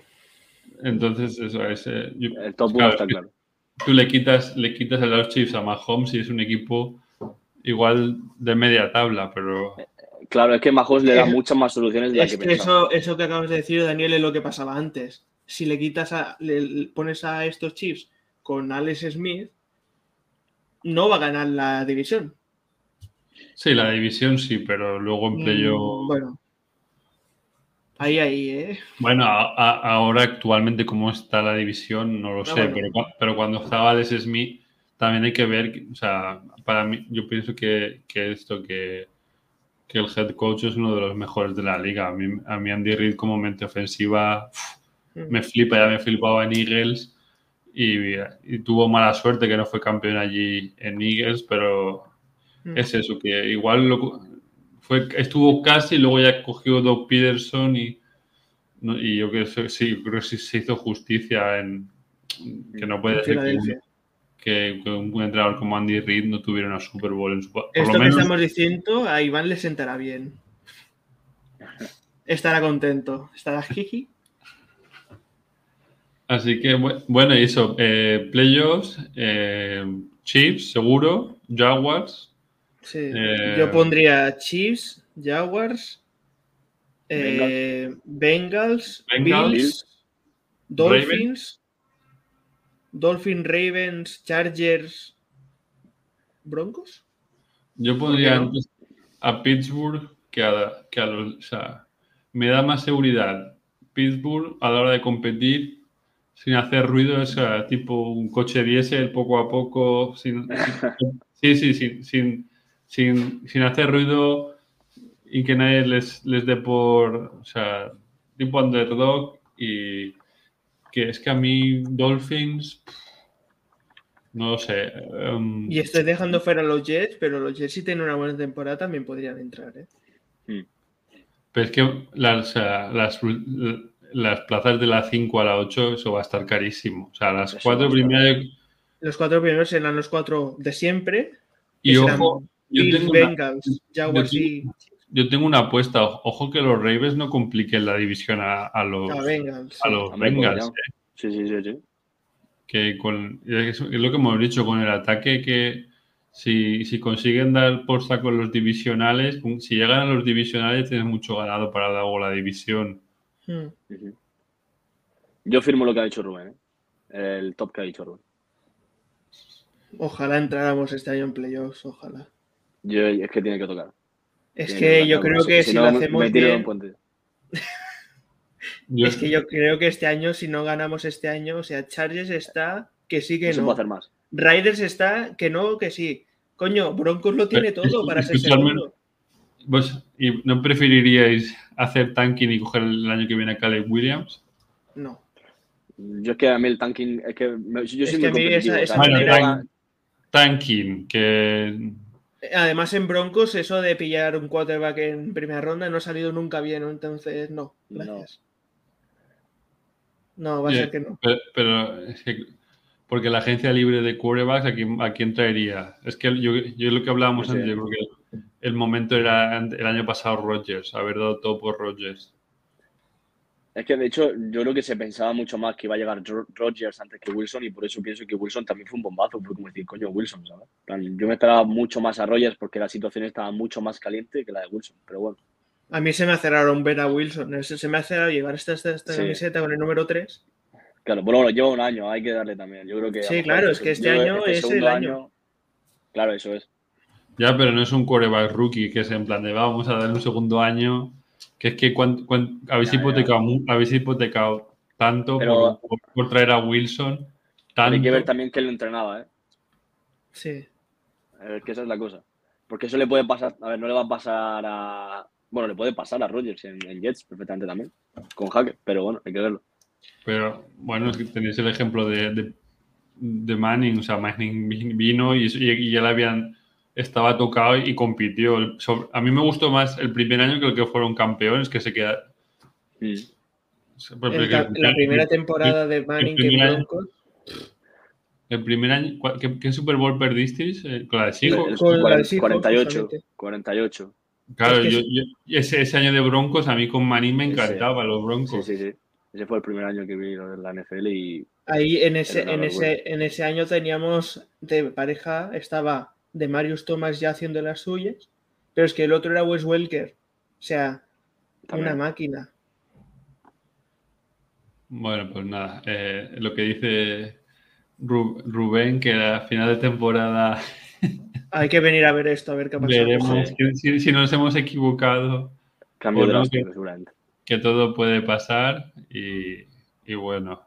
Entonces, eso es. Eh, el top 1 está claro. Tú le quitas, le quitas a los Chiefs a Mahomes y es un equipo igual de media tabla, pero. Claro, es que Mahomes le da muchas más soluciones de las que, eso, eso que acabas de decir, Daniel, es lo que pasaba antes. Si le quitas a. Le pones a estos Chiefs con Alex Smith, no va a ganar la división. Sí, la división sí, pero luego en playoff. Mm, bueno, Ahí, ahí, ¿eh? Bueno, ahora actualmente cómo está la división, no lo ah, sé, pero, cuando estaba Les Smith también hay que ver, o sea, para mí, yo pienso que, esto, que, el head coach es uno de los mejores de la liga. A mí, a mí Andy Reid como mente ofensiva mm. me flipa, ya me flipaba en Eagles y, tuvo mala suerte que no fue campeón allí en Eagles, pero mm. es eso, que igual lo, estuvo casi, luego ya cogió Doug Peterson y, y yo creo que sí, creo que se hizo justicia en que no puede ser que, un entrenador como Andy Reid no tuviera una Super Bowl en su por Esto que estamos diciendo a Iván le sentará bien. Estará contento. Estará jiji. Así que, bueno, y eso, eh, playoffs, eh, Chiefs, seguro, Jaguars, Sí. Eh, yo pondría Chiefs, Jaguars, eh, Bengals, Bills, Dolphins, Dolphins, Ravens, Chargers, Broncos. Yo pondría a Pittsburgh que a, que a los. O sea, me da más seguridad Pittsburgh a la hora de competir sin hacer ruido, es tipo un coche diésel poco a poco, sin, sí, sí, sin, sin, sin, sin hacer ruido y que nadie les, les dé por, o sea, tipo underdog y que es que a mí Dolphins, no lo sé. Em, y estoy dejando fuera a los Jets, pero los Jets si tienen una buena temporada también podrían entrar, ¿eh? Hmm. Pero es que las, las, las plazas de la 5 a la 8, eso va a estar carísimo. O sea, las cuatro primeras. Los cuatro primeros serán los cuatro de siempre. Y ojo, yo tengo, Bengals, una, yo, tengo, una apuesta. Ojo que los Ravens no compliquen la división a, los, a, Bengals. A los Bengals ¿eh? Sí, sí, sí, sí. Que con, es lo que hemos dicho con el ataque que si, si consiguen dar por saco los divisionales, si llegan a los divisionales tienes mucho ganado para luego la división. Hmm. Yo firmo lo que ha dicho Rubén, ¿eh? el top que ha dicho Rubén. Ojalá entráramos este año en playoffs, ojalá. Yo, es que tiene que tocar. Es que, yo creo que si, lo hacemos bien... es que yo creo que este año, si no ganamos este año, o sea, Chargers está que sí que no. Se puede hacer más. Riders está que no, que sí. Coño, Broncos lo tiene todo para ser segundo. ¿Vos y no preferiríais hacer tanking y coger el año que viene a Caleb Williams? No. Yo es que a mí el tanking, es que yo soy muy tanking, que... Además en Broncos eso de pillar un quarterback en primera ronda no ha salido nunca bien, entonces no, gracias. No, va a ser que no. Pero, es que, porque la agencia libre de quarterbacks, ¿a quién, a quién traería? Es que yo, yo lo que hablábamos antes, yo creo que el momento era el año pasado Rogers, haber dado todo por Rogers. Es que de hecho yo creo que se pensaba mucho más que iba a llegar Rogers antes que Wilson y por eso pienso que Wilson también fue un bombazo, fue como decir, coño, Wilson, ¿sabes? Yo me esperaba mucho más a Rogers porque la situación estaba mucho más caliente que la de Wilson, pero bueno. A mí se me aceleraron ver a Wilson, se me aceleraron llevar esta, esta, camiseta con el número 3. Claro, bueno, lleva un año, hay que darle también. Yo creo que sí, claro, es que este año es el año. Claro, eso es. Ya, pero no es un quarterback rookie que es en plan de vamos a darle un segundo año. Que es que habéis, hipotecado, habéis, hipotecado, tanto por, traer a Wilson. Hay que ver también que él lo entrenaba, ¿eh? Sí. Es que esa es la cosa. Porque eso le puede pasar, a ver, no le va a pasar a. Bueno, le puede pasar a Rogers en, Jets perfectamente también, con Hacker, pero bueno, hay que verlo. Pero bueno, es que tenéis el ejemplo de, de, Manning, o sea, Manning vino y, y, y ya le habían estaba tocado y compitió. A mí me gustó más el primer año que el que fueron campeones, que se queda. la primera temporada de Manning que Broncos. El primer año, ¿qué, Super Bowl perdisteis? Eh, con la de Seahawks. 48. 48. Claro, yo, ese, ese, año de Broncos a mí con Manning me encantaba, los Broncos. Sí, sí, sí. Ese fue el primer año que vi en la NFL y. Ahí en ese, en ese, en ese año teníamos de pareja, estaba de Marius Thomas ya haciendo las suyas, pero es que el otro era Wes Welker. O sea, una máquina. Bueno, pues nada, eh, lo que dice Rubén, que a final de temporada... Hay que venir a ver esto, a ver qué ha pasado. Veremos si, nos hemos equivocado. Cambio de que, que, todo puede pasar y, bueno,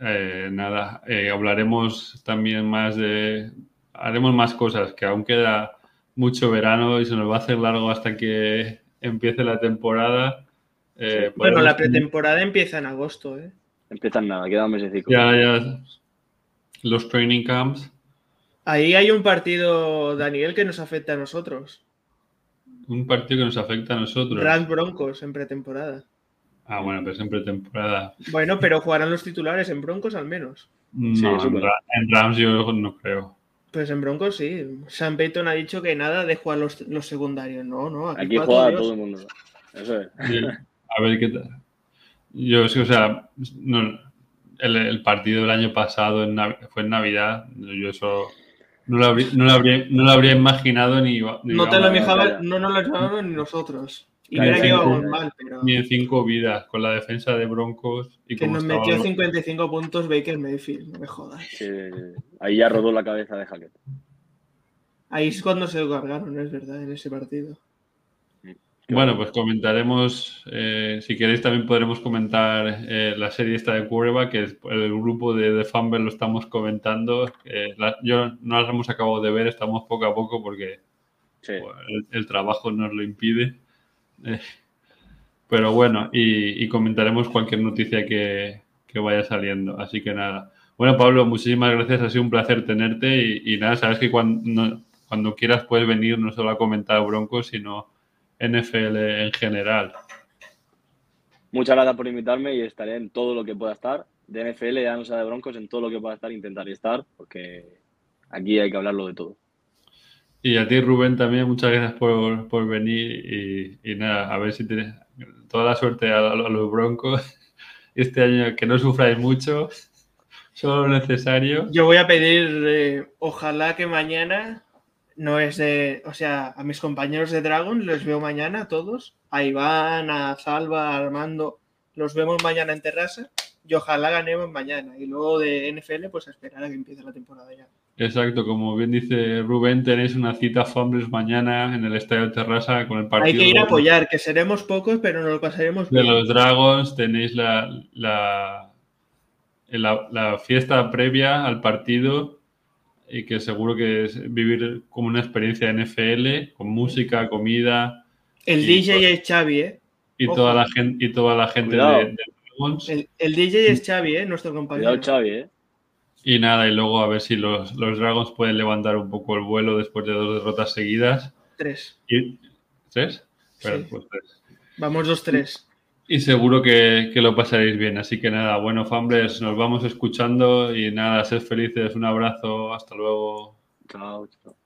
eh, nada, eh, hablaremos también más de, haremos más cosas, que aún queda mucho verano y se nos va a hacer largo hasta que empiece la temporada. Eh, bueno, la pretemporada empieza en agosto, ¿eh? Empieza en nada, queda un mes Ya, ya. Los training camps. Ahí hay un partido, Daniel, que nos afecta a nosotros. Un partido que nos afecta a nosotros. Rams Broncos en pretemporada. Ah, bueno, pero es en pretemporada. Bueno, pero jugarán los titulares en Broncos al menos. No, en Rams yo no creo. Pues en Broncos sí. Sam Payton ha dicho que nada de jugar los, secundarios. No, no. Aquí, juega todo el mundo. Eso es. A ver qué tal. Yo, o sea, el, partido del año pasado fue en Navidad. Yo eso no lo habría, no lo habría, no lo habría imaginado ni. no te lo imaginaba, no nos lo imaginábamos ni nosotros. Y mira que íbamos mal, pero. Ni en cinco vidas, con la defensa de Broncos. Y que nos metió 55 puntos Baker Mayfield, no me jodas. ahí ya rodó la cabeza de Hackett. Ahí es cuando se lo cargaron, es verdad, en ese partido. Bueno, pues comentaremos, eh, si queréis también podremos comentar eh, la serie esta de Quarterback, que el grupo de, de Fumble lo estamos comentando. yo no las hemos acabado de ver, estamos poco a poco porque el, trabajo nos lo impide. Eh, pero bueno, y, comentaremos cualquier noticia que, vaya saliendo. Así que nada. Bueno, Pablo, muchísimas gracias. Ha sido un placer tenerte. Y, nada, sabes que cuando, cuando quieras puedes venir no solo a comentar Broncos, sino NFL en general. Muchas gracias por invitarme y estaré en todo lo que pueda estar. De NFL, ya no sea de Broncos, en todo lo que pueda estar, intentaré estar, porque aquí hay que hablarlo de todo. Y a ti, Rubén, también muchas gracias por, venir y, nada, a ver si tienes toda la suerte a, los Broncos este año, que no sufráis mucho, solo lo necesario. Yo voy a pedir, eh, ojalá que mañana, no es de, o sea, a mis compañeros de Dragon los veo mañana a todos, a Iván, a Salva, a Armando, los vemos mañana en terraza y ojalá ganemos mañana. Y luego de NFL, pues a esperar a que empiece la temporada ya. Exacto, como bien dice Rubén, tenéis una cita Fumbles mañana en el Estadio Terrasa con el partido. Hay que ir a apoyar, que seremos pocos, pero nos lo pasaremos bien. De los Dragons tenéis la, la, la, fiesta previa al partido y que seguro que es vivir como una experiencia NFL, con música, comida. El DJ es Xavi, ¿eh? Y toda, la gente, y toda la gente de, Dragons. El, DJ es Xavi, ¿eh? Nuestro compañero. Cuidado, Xavi, ¿eh? Y nada, y luego a ver si los, los Dragons pueden levantar un poco el vuelo después de dos derrotas seguidas. Tres. ¿Tres? Pues vamos dos, tres. Y seguro que, que, lo pasaréis bien. Así que nada, bueno, Fambles, nos vamos escuchando y nada, sed felices. Un abrazo, hasta luego. Chao, chao.